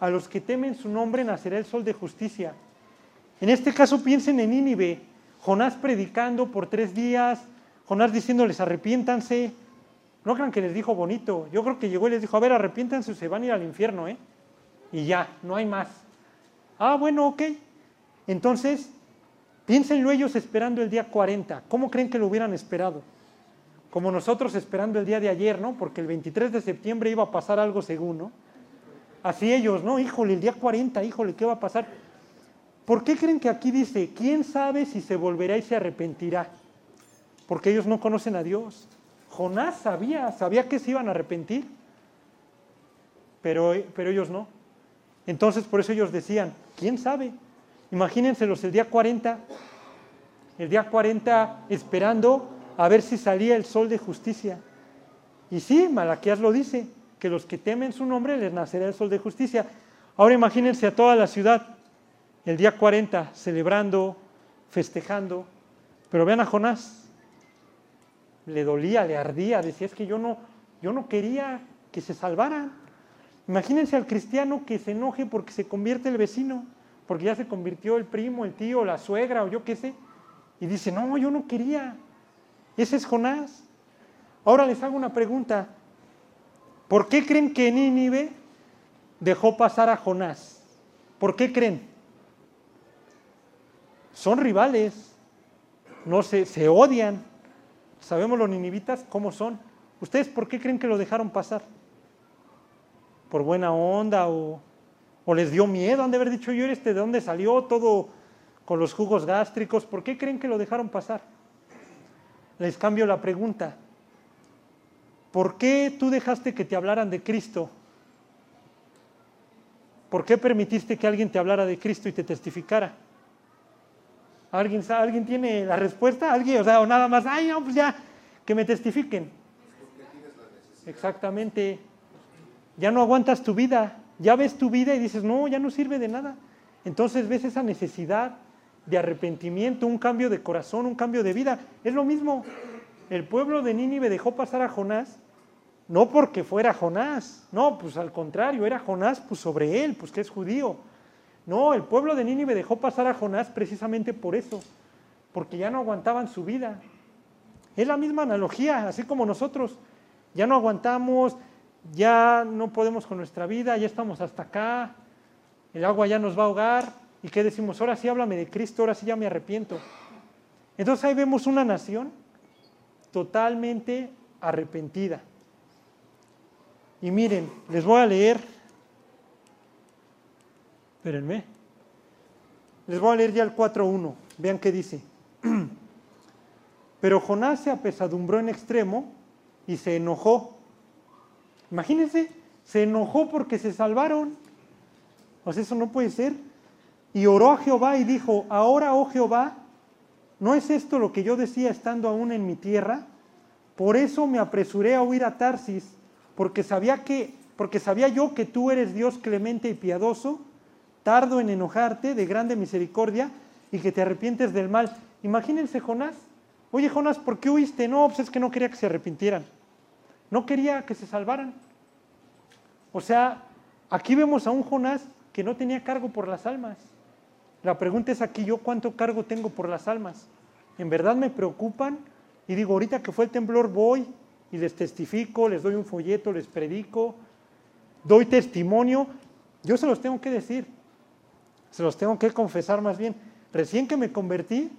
a los que temen su nombre nacerá el sol de justicia. En este caso piensen en Nínive, Jonás predicando por tres días, Jonás diciéndoles arrepiéntanse. No crean que les dijo bonito, yo creo que llegó y les dijo, a ver, arrepiéntanse o se van a ir al infierno, ¿eh? Y ya, no hay más. Ah, bueno, ok. Entonces, piénsenlo ellos esperando el día 40. ¿Cómo creen que lo hubieran esperado? Como nosotros esperando el día de ayer, ¿no? Porque el 23 de septiembre iba a pasar algo según, ¿no? Así ellos, ¿no? Híjole, el día 40, híjole, ¿qué va a pasar? ¿Por qué creen que aquí dice, quién sabe si se volverá y se arrepentirá? Porque ellos no conocen a Dios. Jonás sabía, sabía que se iban a arrepentir, pero, pero ellos no. Entonces por eso ellos decían, ¿quién sabe? Imagínenselos el día 40, el día 40 esperando a ver si salía el sol de justicia. Y sí, Malaquías lo dice, que los que temen su nombre les nacerá el sol de justicia. Ahora imagínense a toda la ciudad el día 40 celebrando, festejando, pero vean a Jonás, le dolía, le ardía, decía, es que yo no, yo no quería que se salvaran. Imagínense al cristiano que se enoje porque se convierte el vecino, porque ya se convirtió el primo, el tío, la suegra o yo qué sé, y dice, no, yo no quería. Ese es Jonás. Ahora les hago una pregunta. ¿Por qué creen que Nínive dejó pasar a Jonás? ¿Por qué creen? Son rivales, no se, se odian. Sabemos los ninivitas cómo son. ¿Ustedes por qué creen que lo dejaron pasar? ¿Por buena onda o, o les dio miedo? Han de haber dicho yo, este de dónde salió todo con los jugos gástricos. ¿Por qué creen que lo dejaron pasar? Les cambio la pregunta. ¿Por qué tú dejaste que te hablaran de Cristo? ¿Por qué permitiste que alguien te hablara de Cristo y te testificara? ¿Alguien, ¿Alguien tiene la respuesta? ¿Alguien? O sea, o nada más, ay, no, pues ya, que me testifiquen. Exactamente. Ya no aguantas tu vida, ya ves tu vida y dices, no, ya no sirve de nada. Entonces ves esa necesidad de arrepentimiento, un cambio de corazón, un cambio de vida. Es lo mismo. El pueblo de Nínive dejó pasar a Jonás, no porque fuera Jonás, no, pues al contrario, era Jonás pues sobre él, pues que es judío. No, el pueblo de Nínive dejó pasar a Jonás precisamente por eso, porque ya no aguantaban su vida. Es la misma analogía, así como nosotros. Ya no aguantamos, ya no podemos con nuestra vida, ya estamos hasta acá, el agua ya nos va a ahogar. ¿Y qué decimos? Ahora sí háblame de Cristo, ahora sí ya me arrepiento. Entonces ahí vemos una nación totalmente arrepentida. Y miren, les voy a leer Espérenme. Les voy a leer ya el 4.1. Vean qué dice. [clears throat] Pero Jonás se apesadumbró en extremo y se enojó. Imagínense, se enojó porque se salvaron. Pues eso no puede ser. Y oró a Jehová y dijo, ahora, oh Jehová, ¿no es esto lo que yo decía estando aún en mi tierra? Por eso me apresuré a huir a Tarsis, porque sabía que, porque sabía yo que tú eres Dios clemente y piadoso, tardo en enojarte, de grande misericordia, y que te arrepientes del mal. Imagínense Jonás. Oye Jonás, ¿por qué huiste? No, pues es que no quería que se arrepintieran. No quería que se salvaran. O sea, aquí vemos a un Jonás que no tenía cargo por las almas. La pregunta es aquí, ¿yo cuánto cargo tengo por las almas? ¿En verdad me preocupan? Y digo, ahorita que fue el temblor voy y les testifico, les doy un folleto, les predico, doy testimonio. Yo se los tengo que decir se los tengo que confesar más bien. Recién que me convertí,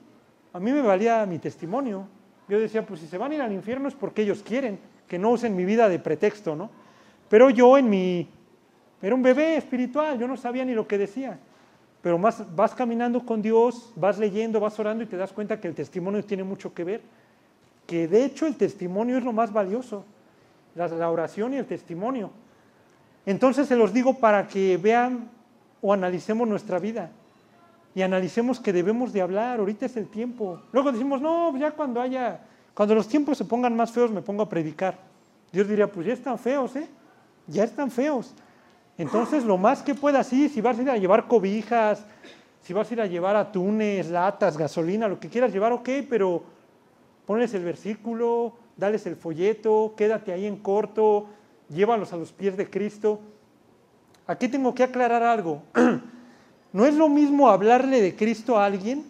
a mí me valía mi testimonio. Yo decía, pues si se van a ir al infierno es porque ellos quieren, que no usen mi vida de pretexto, ¿no? Pero yo en mi... Era un bebé espiritual, yo no sabía ni lo que decía. Pero más vas caminando con Dios, vas leyendo, vas orando y te das cuenta que el testimonio tiene mucho que ver. Que de hecho el testimonio es lo más valioso, la oración y el testimonio. Entonces se los digo para que vean o analicemos nuestra vida y analicemos que debemos de hablar, ahorita es el tiempo. Luego decimos, no, ya cuando haya, cuando los tiempos se pongan más feos me pongo a predicar. Dios diría, pues ya están feos, ¿eh? Ya están feos. Entonces, lo más que puedas, sí, si vas a ir a llevar cobijas, si vas a ir a llevar atunes, latas, gasolina, lo que quieras llevar, ok, pero ponles el versículo, dales el folleto, quédate ahí en corto, llévalos a los pies de Cristo. Aquí tengo que aclarar algo. [clears throat] No es lo mismo hablarle de Cristo a alguien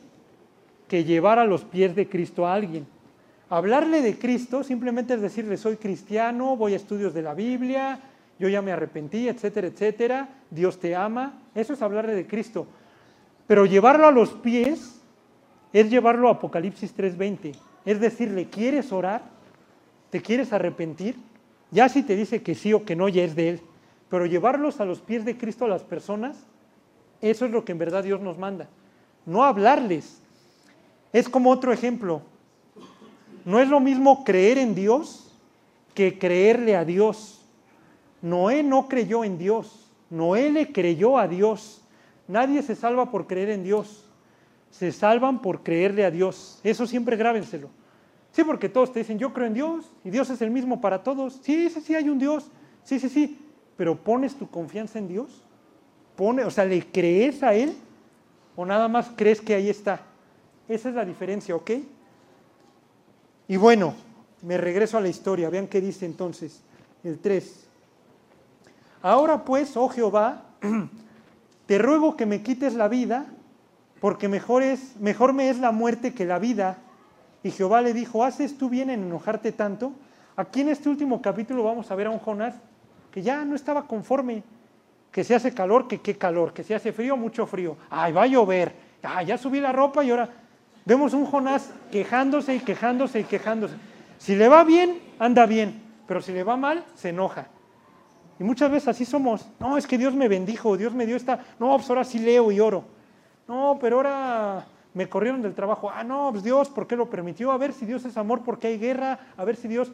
que llevar a los pies de Cristo a alguien. Hablarle de Cristo simplemente es decirle, soy cristiano, voy a estudios de la Biblia, yo ya me arrepentí, etcétera, etcétera, Dios te ama. Eso es hablarle de Cristo. Pero llevarlo a los pies es llevarlo a Apocalipsis 3:20. Es decirle, ¿quieres orar? ¿Te quieres arrepentir? Ya si te dice que sí o que no, ya es de Él. Pero llevarlos a los pies de Cristo a las personas, eso es lo que en verdad Dios nos manda. No hablarles. Es como otro ejemplo. No es lo mismo creer en Dios que creerle a Dios. Noé no creyó en Dios. Noé le creyó a Dios. Nadie se salva por creer en Dios. Se salvan por creerle a Dios. Eso siempre grábenselo. Sí, porque todos te dicen, yo creo en Dios y Dios es el mismo para todos. Sí, sí, sí, hay un Dios. Sí, sí, sí pero pones tu confianza en Dios? Pone, o sea, ¿le crees a Él? ¿O nada más crees que ahí está? Esa es la diferencia, ¿ok? Y bueno, me regreso a la historia. Vean qué dice entonces el 3. Ahora pues, oh Jehová, [clears throat] te ruego que me quites la vida, porque mejor, es, mejor me es la muerte que la vida. Y Jehová le dijo, ¿haces tú bien en enojarte tanto? Aquí en este último capítulo vamos a ver a un Jonás que ya no estaba conforme, que se hace calor, que qué calor, que se hace frío, mucho frío. Ay, va a llover. Ay, ya subí la ropa y ahora vemos un Jonás quejándose y quejándose y quejándose. Si le va bien, anda bien, pero si le va mal, se enoja. Y muchas veces así somos. No, es que Dios me bendijo, Dios me dio esta. No, pues ahora sí leo y oro. No, pero ahora me corrieron del trabajo. Ah, no, pues Dios, ¿por qué lo permitió? A ver si Dios es amor porque hay guerra. A ver si Dios.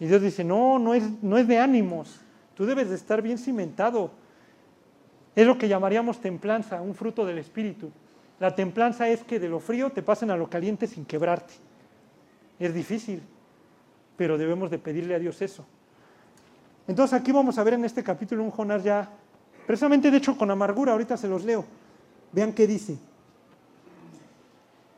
Y Dios dice: No, no es, no es de ánimos. Tú debes de estar bien cimentado. Es lo que llamaríamos templanza, un fruto del Espíritu. La templanza es que de lo frío te pasen a lo caliente sin quebrarte. Es difícil, pero debemos de pedirle a Dios eso. Entonces aquí vamos a ver en este capítulo un Jonás ya, precisamente de hecho con amargura, ahorita se los leo. Vean qué dice.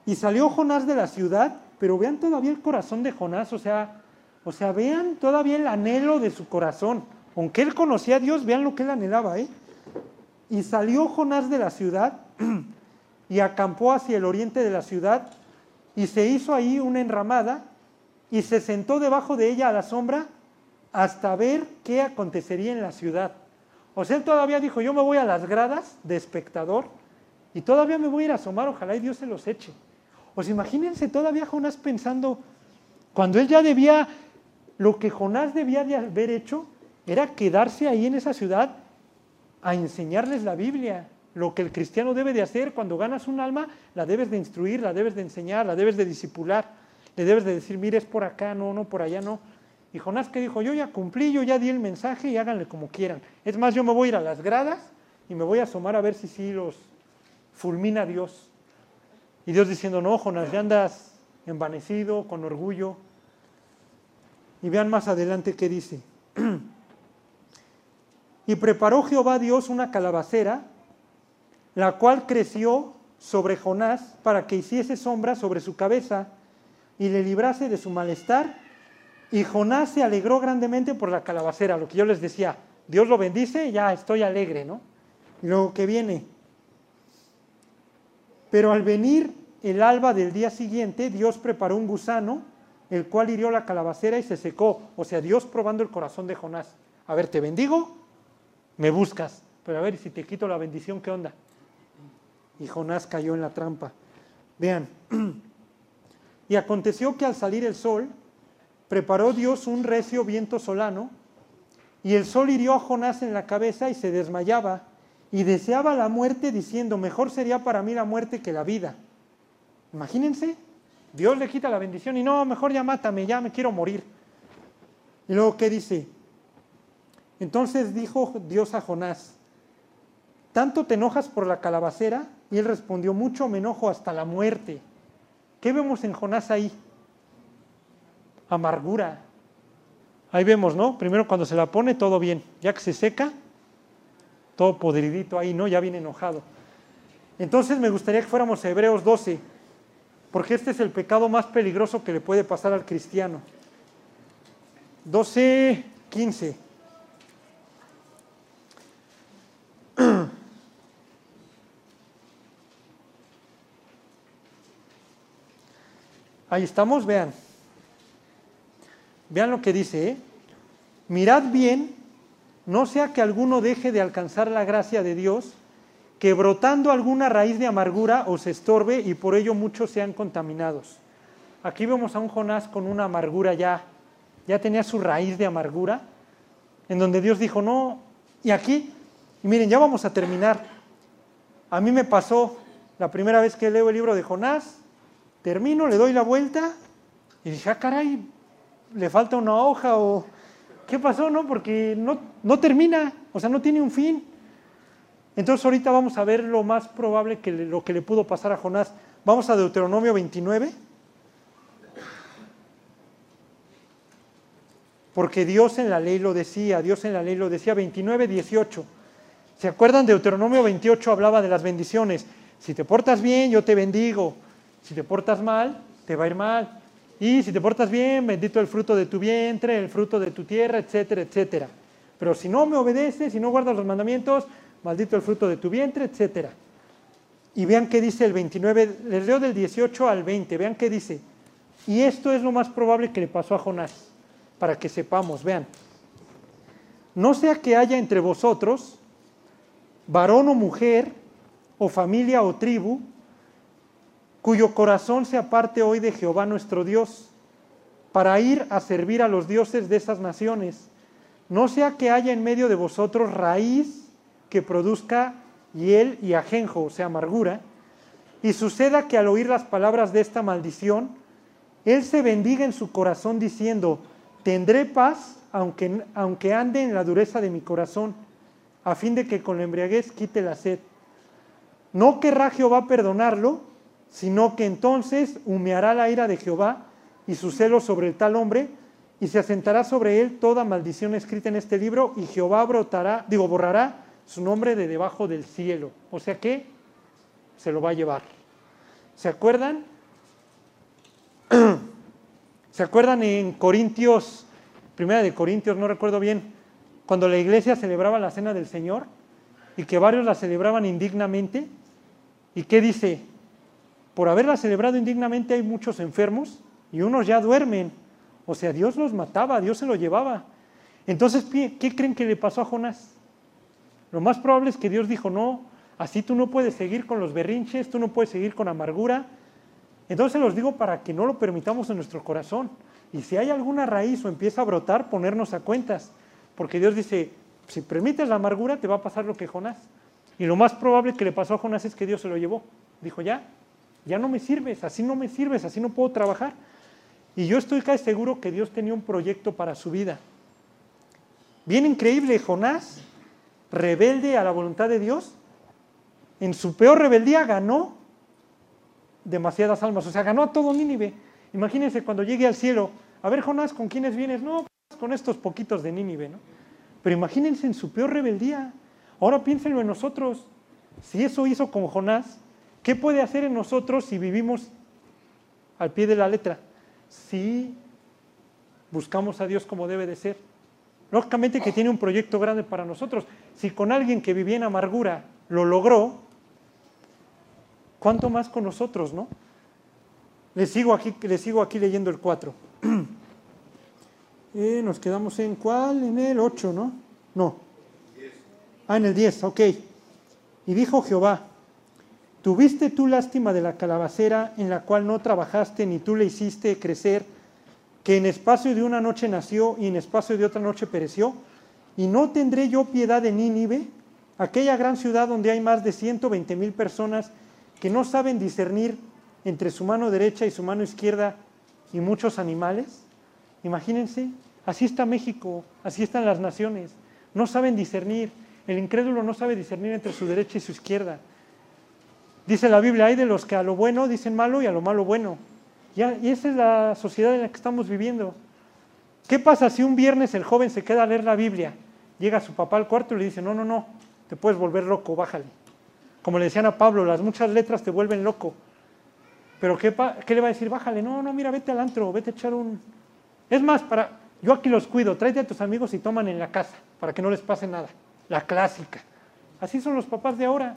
Y salió Jonás de la ciudad, pero vean todavía el corazón de Jonás, o sea, o sea, vean todavía el anhelo de su corazón. Aunque él conocía a Dios, vean lo que él anhelaba, ¿eh? Y salió Jonás de la ciudad [clears throat] y acampó hacia el oriente de la ciudad y se hizo ahí una enramada y se sentó debajo de ella a la sombra hasta ver qué acontecería en la ciudad. O sea, él todavía dijo, yo me voy a las gradas de espectador y todavía me voy a ir a asomar, ojalá y Dios se los eche. Pues imagínense todavía Jonás pensando, cuando él ya debía, lo que Jonás debía de haber hecho era quedarse ahí en esa ciudad a enseñarles la Biblia. Lo que el cristiano debe de hacer cuando ganas un alma, la debes de instruir, la debes de enseñar, la debes de disipular. Le debes de decir, mire, es por acá, no, no, por allá, no. Y Jonás que dijo, yo ya cumplí, yo ya di el mensaje y háganle como quieran. Es más, yo me voy a ir a las gradas y me voy a asomar a ver si sí los fulmina Dios. Y Dios diciendo, no, Jonás, ya andas envanecido, con orgullo. Y vean más adelante qué dice. [clears throat] y preparó Jehová Dios una calabacera, la cual creció sobre Jonás para que hiciese sombra sobre su cabeza y le librase de su malestar. Y Jonás se alegró grandemente por la calabacera, lo que yo les decía, Dios lo bendice, ya estoy alegre, ¿no? Y luego que viene. Pero al venir el alba del día siguiente, Dios preparó un gusano, el cual hirió la calabacera y se secó. O sea, Dios probando el corazón de Jonás. A ver, te bendigo, me buscas. Pero a ver, si te quito la bendición, ¿qué onda? Y Jonás cayó en la trampa. Vean. [clears throat] Y aconteció que al salir el sol, preparó Dios un recio viento solano, y el sol hirió a Jonás en la cabeza y se desmayaba, y deseaba la muerte diciendo, mejor sería para mí la muerte que la vida. Imagínense, Dios le quita la bendición y no, mejor ya mátame, ya me quiero morir. Y luego, ¿qué dice? Entonces dijo Dios a Jonás, ¿tanto te enojas por la calabacera? Y él respondió, mucho me enojo hasta la muerte. ¿Qué vemos en Jonás ahí? Amargura. Ahí vemos, ¿no? Primero cuando se la pone, todo bien. Ya que se seca, todo podridito ahí, ¿no? Ya viene enojado. Entonces me gustaría que fuéramos a Hebreos 12, porque este es el pecado más peligroso que le puede pasar al cristiano. 12, 15. Ahí estamos, vean. Vean lo que dice, ¿eh? Mirad bien, no sea que alguno deje de alcanzar la gracia de Dios, que brotando alguna raíz de amargura os estorbe y por ello muchos sean contaminados. Aquí vemos a un Jonás con una amargura ya, ya tenía su raíz de amargura, en donde Dios dijo, no, y aquí, miren, ya vamos a terminar. A mí me pasó la primera vez que leo el libro de Jonás, termino, le doy la vuelta y dije, ah, caray, le falta una hoja o qué pasó, ¿no? Porque no, no termina, o sea, no tiene un fin. Entonces ahorita vamos a ver lo más probable que lo que le pudo pasar a Jonás. Vamos a Deuteronomio 29. Porque Dios en la ley lo decía, Dios en la ley lo decía, 29, 18. ¿Se acuerdan? Deuteronomio 28 hablaba de las bendiciones. Si te portas bien, yo te bendigo. Si te portas mal, te va a ir mal. Y si te portas bien, bendito el fruto de tu vientre, el fruto de tu tierra, etcétera, etcétera. Pero si no me obedeces, si no guardas los mandamientos, maldito el fruto de tu vientre, etcétera. Y vean qué dice el 29, les leo del 18 al 20, vean qué dice. Y esto es lo más probable que le pasó a Jonás, para que sepamos, vean. No sea que haya entre vosotros varón o mujer, o familia o tribu, cuyo corazón se aparte hoy de Jehová nuestro Dios, para ir a servir a los dioses de esas naciones. No sea que haya en medio de vosotros raíz que produzca hiel y ajenjo, o sea, amargura, y suceda que al oír las palabras de esta maldición, él se bendiga en su corazón diciendo, tendré paz aunque, aunque ande en la dureza de mi corazón, a fin de que con la embriaguez quite la sed. No querrá Jehová perdonarlo, sino que entonces humeará la ira de Jehová y su celo sobre el tal hombre, y se asentará sobre él toda maldición escrita en este libro, y Jehová brotará, digo, borrará su nombre de debajo del cielo. O sea que se lo va a llevar. ¿Se acuerdan? [clears throat] ¿Se acuerdan en Corintios, primera de Corintios, no recuerdo bien, cuando la iglesia celebraba la cena del Señor y que varios la celebraban indignamente? ¿Y qué dice? Por haberla celebrado indignamente hay muchos enfermos y unos ya duermen. O sea, Dios los mataba, Dios se lo llevaba. Entonces, ¿qué creen que le pasó a Jonás? Lo más probable es que Dios dijo, no, así tú no puedes seguir con los berrinches, tú no puedes seguir con amargura. Entonces los digo para que no lo permitamos en nuestro corazón. Y si hay alguna raíz o empieza a brotar, ponernos a cuentas. Porque Dios dice, si permites la amargura, te va a pasar lo que Jonás. Y lo más probable que le pasó a Jonás es que Dios se lo llevó. Dijo, ya, ya no me sirves, así no me sirves, así no puedo trabajar. Y yo estoy casi seguro que Dios tenía un proyecto para su vida. Bien increíble, Jonás, rebelde a la voluntad de Dios, en su peor rebeldía ganó demasiadas almas, o sea, ganó a todo Nínive. Imagínense cuando llegue al cielo, a ver Jonás, ¿con quiénes vienes? No, pues, con estos poquitos de Nínive, ¿no? Pero imagínense en su peor rebeldía. Ahora piénsenlo en nosotros. Si eso hizo con Jonás, ¿qué puede hacer en nosotros si vivimos al pie de la letra? Si buscamos a Dios como debe de ser. Lógicamente que tiene un proyecto grande para nosotros. Si con alguien que vivía en amargura lo logró, ¿cuánto más con nosotros, no? Les sigo aquí, les sigo aquí leyendo el 4. [clears throat] Eh, nos quedamos en cuál? En el 8, ¿no? No. Ah, en el 10, ok. Y dijo Jehová, ¿tuviste tú lástima de la calabacera en la cual no trabajaste ni tú le hiciste crecer? Que en espacio de una noche nació y en espacio de otra noche pereció? ¿Y no tendré yo piedad de Nínive, aquella gran ciudad donde hay más de 120 mil personas que no saben discernir entre su mano derecha y su mano izquierda y muchos animales? Imagínense, así está México, así están las naciones, no saben discernir, el incrédulo no sabe discernir entre su derecha y su izquierda. Dice la Biblia, hay de los que a lo bueno dicen malo y a lo malo bueno y esa es la sociedad en la que estamos viviendo. ¿Qué pasa si un viernes el joven se queda a leer la Biblia? Llega su papá al cuarto y le dice, no, no, no, te puedes volver loco, bájale. Como le decían a Pablo, las muchas letras te vuelven loco. Pero ¿qué, le va a decir? Bájale, no, no, mira, vete al antro, vete a echar un... Es más, para, yo aquí los cuido, tráete a tus amigos y toman en la casa, para que no les pase nada. La clásica. Así son los papás de ahora.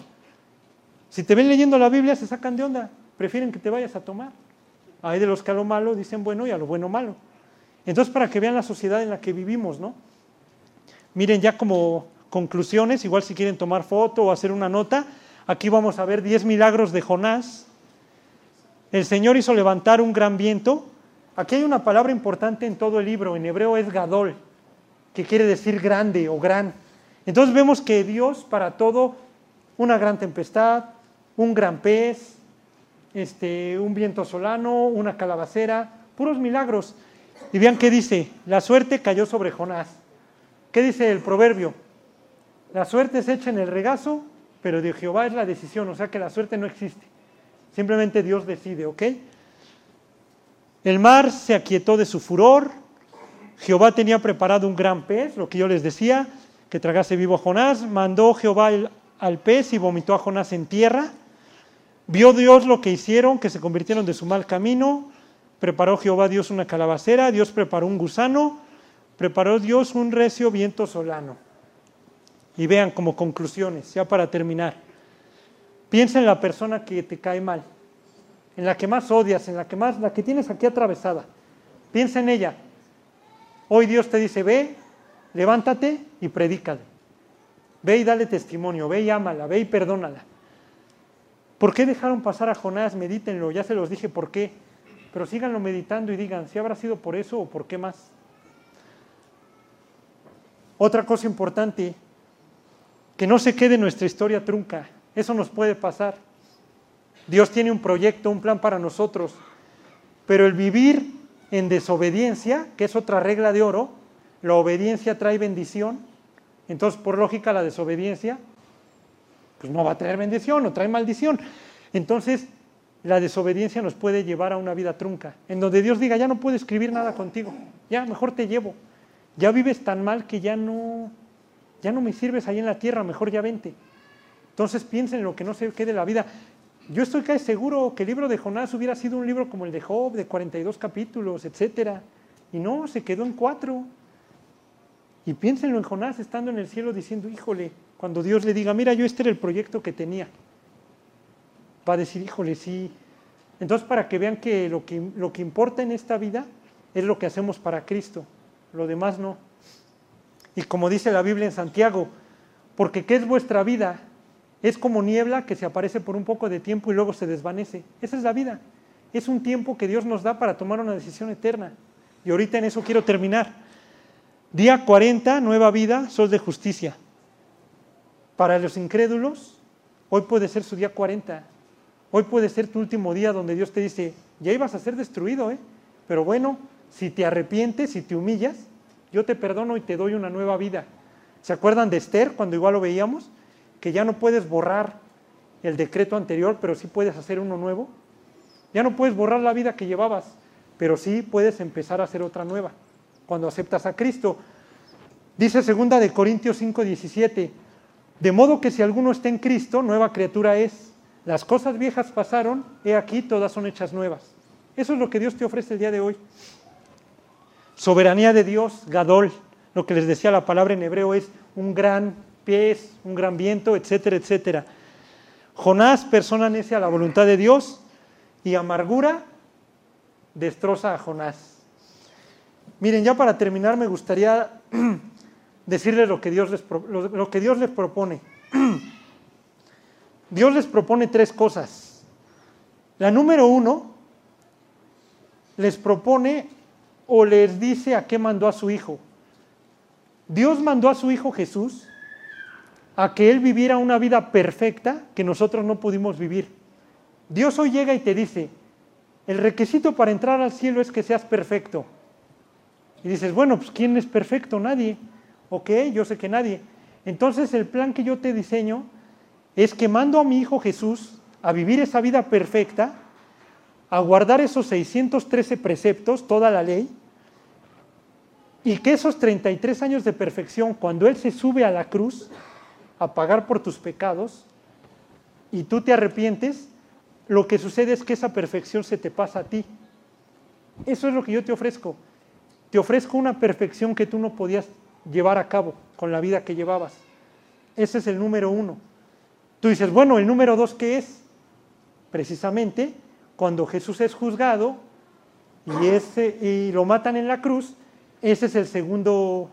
Si te ven leyendo la Biblia, se sacan de onda. Prefieren que te vayas a tomar. Hay de los que a lo malo dicen bueno y a lo bueno malo. Entonces, para que vean la sociedad en la que vivimos, ¿no? Miren, ya como conclusiones, igual si quieren tomar foto o hacer una nota, aquí vamos a ver 10 milagros de Jonás. El Señor hizo levantar un gran viento. Aquí hay una palabra importante en todo el libro, en hebreo es gadol, que quiere decir grande o gran. Entonces vemos que Dios para todo, una gran tempestad, un gran pez, este, un viento solano, una calabacera, puros milagros. Y vean qué dice, la suerte cayó sobre Jonás. ¿Qué dice el proverbio? La suerte se echa en el regazo, pero de Jehová es la decisión, o sea que la suerte no existe. Simplemente Dios decide, ¿ok? El mar se aquietó de su furor, Jehová tenía preparado un gran pez, lo que yo les decía, que tragase vivo a Jonás, mandó Jehová al pez y vomitó a Jonás en tierra. Vio Dios lo que hicieron, que se convirtieron de su mal camino. Preparó Jehová Dios una calabacera, Dios preparó un gusano, preparó Dios un recio viento solano. Y vean como conclusiones, ya para terminar. Piensa en la persona que te cae mal, en la que más odias, en la que más, la que tienes aquí atravesada. Piensa en ella. Hoy Dios te dice, ve, levántate y predícale. Ve y dale testimonio, ve y ámala, ve y perdónala. ¿Por qué dejaron pasar a Jonás? Medítenlo, ya se los dije por qué. Pero síganlo meditando y digan si habrá sido por eso o por qué más. Otra cosa importante, que no se quede nuestra historia trunca. Eso nos puede pasar. Dios tiene un proyecto, un plan para nosotros. Pero el vivir en desobediencia, que es otra regla de oro, la obediencia trae bendición. Entonces, por lógica, la desobediencia, pues no va a traer bendición o trae maldición. Entonces, la desobediencia nos puede llevar a una vida trunca, en donde Dios diga, ya no puedo escribir nada contigo, ya mejor te llevo. Ya vives tan mal que ya no, ya no me sirves ahí en la tierra, mejor ya vente. Entonces piensen en lo que no se quede la vida. Yo estoy casi seguro que el libro de Jonás hubiera sido un libro como el de Job, de 42 capítulos, etc. Y no, se quedó en cuatro. Y piénsenlo en Jonás estando en el cielo diciendo, híjole, cuando Dios le diga, mira, yo este era el proyecto que tenía. Va a decir, híjole, sí. Entonces, para que vean que lo que, lo que importa en esta vida es lo que hacemos para Cristo, lo demás no. Y como dice la Biblia en Santiago, porque ¿qué es vuestra vida? Es como niebla que se aparece por un poco de tiempo y luego se desvanece. Esa es la vida. Es un tiempo que Dios nos da para tomar una decisión eterna. Y ahorita en eso quiero terminar. Día 40, nueva vida, sol de justicia. Para los incrédulos, hoy puede ser su día 40. Hoy puede ser tu último día donde Dios te dice, ya ibas a ser destruido, ¿eh? pero bueno, si te arrepientes, si te humillas, yo te perdono y te doy una nueva vida. ¿Se acuerdan de Esther cuando igual lo veíamos? que ya no puedes borrar el decreto anterior, pero sí puedes hacer uno nuevo. Ya no puedes borrar la vida que llevabas, pero sí puedes empezar a hacer otra nueva cuando aceptas a Cristo. Dice segunda de Corintios 5:17, de modo que si alguno está en Cristo, nueva criatura es. Las cosas viejas pasaron, he aquí todas son hechas nuevas. Eso es lo que Dios te ofrece el día de hoy. Soberanía de Dios, Gadol, lo que les decía la palabra en hebreo es un gran pies, un gran viento, etcétera, etcétera. Jonás, persona necia a la voluntad de Dios, y amargura destroza a Jonás. Miren, ya para terminar me gustaría [clears throat] decirles lo que Dios les, lo que Dios les propone. [clears throat] Dios les propone tres cosas. La número uno, les propone o les dice a qué mandó a su hijo. Dios mandó a su hijo Jesús a que Él viviera una vida perfecta que nosotros no pudimos vivir. Dios hoy llega y te dice, el requisito para entrar al cielo es que seas perfecto. Y dices, bueno, pues ¿quién es perfecto? Nadie. Ok, yo sé que nadie. Entonces el plan que yo te diseño es que mando a mi Hijo Jesús a vivir esa vida perfecta, a guardar esos 613 preceptos, toda la ley, y que esos 33 años de perfección, cuando Él se sube a la cruz, a pagar por tus pecados y tú te arrepientes, lo que sucede es que esa perfección se te pasa a ti. Eso es lo que yo te ofrezco. Te ofrezco una perfección que tú no podías llevar a cabo con la vida que llevabas. Ese es el número uno. Tú dices, bueno, el número dos, ¿qué es? Precisamente cuando Jesús es juzgado y, ese, y lo matan en la cruz, ese es el segundo,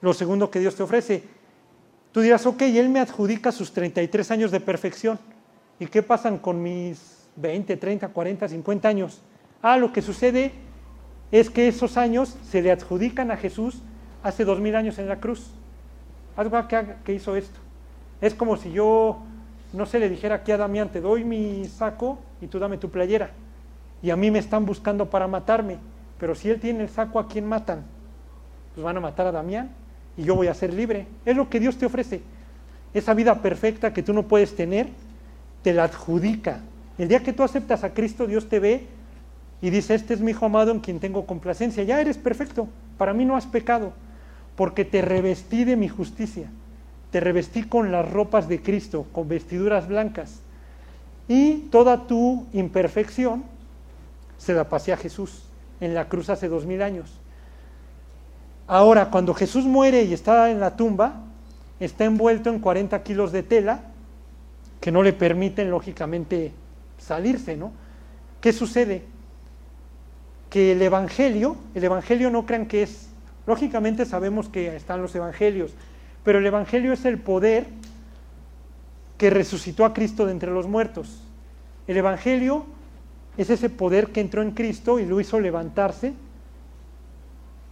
lo segundo que Dios te ofrece Tú dirás, ok, él me adjudica sus 33 años de perfección. ¿Y qué pasan con mis 20, 30, 40, 50 años? Ah, lo que sucede es que esos años se le adjudican a Jesús hace dos mil años en la cruz. Algo que, hizo esto. Es como si yo, no sé, le dijera aquí a Damián, te doy mi saco y tú dame tu playera. Y a mí me están buscando para matarme. Pero si él tiene el saco, ¿a quién matan? Pues van a matar a Damián y yo voy a ser libre. Es lo que Dios te ofrece. Esa vida perfecta que tú no puedes tener, te la adjudica. El día que tú aceptas a Cristo, Dios te ve y dice, este es mi hijo amado en quien tengo complacencia. Ya eres perfecto. Para mí no has pecado, porque te revestí de mi justicia. Te revestí con las ropas de Cristo, con vestiduras blancas. Y toda tu imperfección se la pasé a Jesús en la cruz hace dos mil años. Ahora, cuando Jesús muere y está en la tumba, está envuelto en 40 kilos de tela que no le permiten, lógicamente, salirse, ¿no? ¿Qué sucede? Que el Evangelio, el Evangelio no crean que es, lógicamente sabemos que están los Evangelios, pero el Evangelio es el poder que resucitó a Cristo de entre los muertos. El Evangelio es ese poder que entró en Cristo y lo hizo levantarse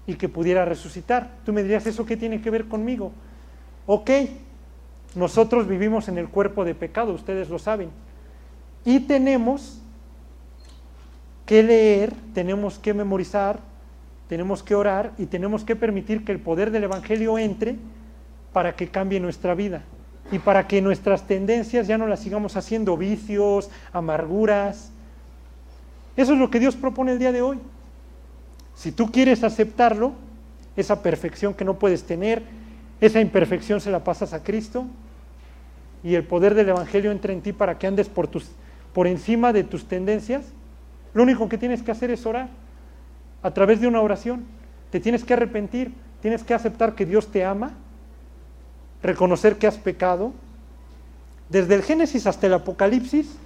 y que pudiera resucitar. Tú me dirías, ¿eso qué tiene que ver conmigo? Ok, nosotros vivimos en el cuerpo de pecado, ustedes lo saben. Y tenemos que leer, tenemos que memorizar, tenemos que orar y tenemos que permitir que el poder del Evangelio entre para que cambie nuestra vida y para que nuestras tendencias ya no las sigamos haciendo vicios, amarguras. Eso es lo que Dios propone el día de hoy. Si tú quieres aceptarlo, esa perfección que no puedes tener, esa imperfección se la pasas a Cristo y el poder del Evangelio entra en ti para que andes por, encima de tus tendencias, lo único que tienes que hacer es orar a través de una oración. Te tienes que arrepentir, tienes que aceptar que Dios te ama, reconocer que has pecado. Desde el Génesis hasta el Apocalipsis,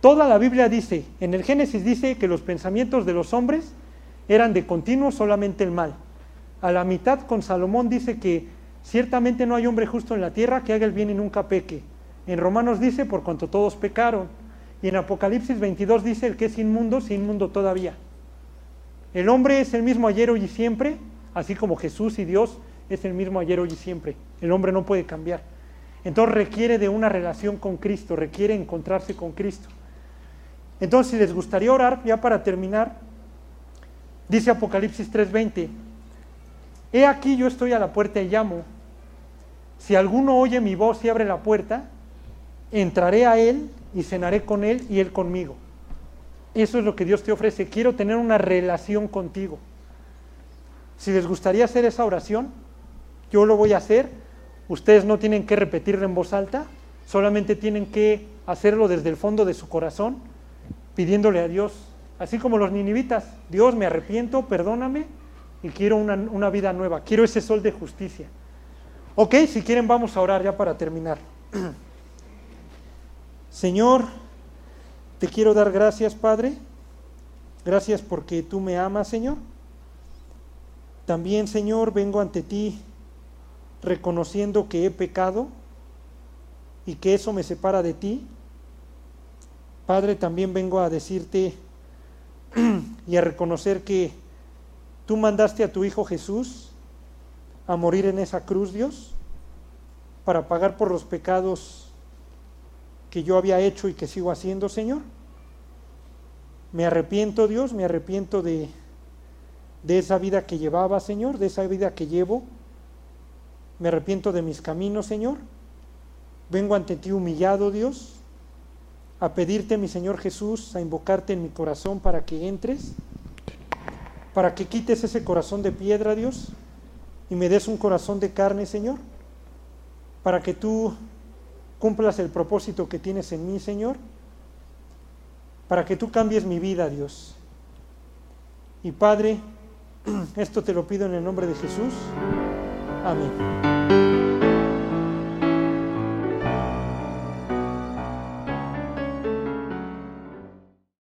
toda la Biblia dice, en el Génesis dice que los pensamientos de los hombres eran de continuo solamente el mal. A la mitad con Salomón dice que ciertamente no hay hombre justo en la tierra que haga el bien y nunca peque. En Romanos dice, por cuanto todos pecaron. Y en Apocalipsis 22 dice, el que es inmundo, es inmundo todavía. El hombre es el mismo ayer, hoy y siempre, así como Jesús y Dios es el mismo ayer, hoy y siempre. El hombre no puede cambiar. Entonces requiere de una relación con Cristo, requiere encontrarse con Cristo. Entonces, si les gustaría orar, ya para terminar, dice Apocalipsis 3:20, He aquí yo estoy a la puerta y llamo. Si alguno oye mi voz y abre la puerta, entraré a él y cenaré con él y él conmigo. Eso es lo que Dios te ofrece. Quiero tener una relación contigo. Si les gustaría hacer esa oración, yo lo voy a hacer. Ustedes no tienen que repetirla en voz alta, solamente tienen que hacerlo desde el fondo de su corazón, pidiéndole a Dios, así como los ninivitas, Dios me arrepiento, perdóname y quiero una, una vida nueva, quiero ese sol de justicia. Ok, si quieren vamos a orar ya para terminar. [clears throat] Señor, te quiero dar gracias, Padre. Gracias porque tú me amas, Señor. También, Señor, vengo ante ti reconociendo que he pecado y que eso me separa de ti. Padre, también vengo a decirte [clears throat] y a reconocer que tú mandaste a tu Hijo Jesús a morir en esa cruz, Dios, para pagar por los pecados que yo había hecho y que sigo haciendo, Señor. Me arrepiento, Dios, me arrepiento de, de esa vida que llevaba, Señor, de esa vida que llevo. Me arrepiento de mis caminos, Señor. Vengo ante ti humillado, Dios, a pedirte, mi Señor Jesús, a invocarte en mi corazón para que entres, para que quites ese corazón de piedra, Dios, y me des un corazón de carne, Señor, para que tú cumplas el propósito que tienes en mí, Señor, para que tú cambies mi vida, Dios. Y Padre, [clears throat] esto te lo pido en el nombre de Jesús. Amén.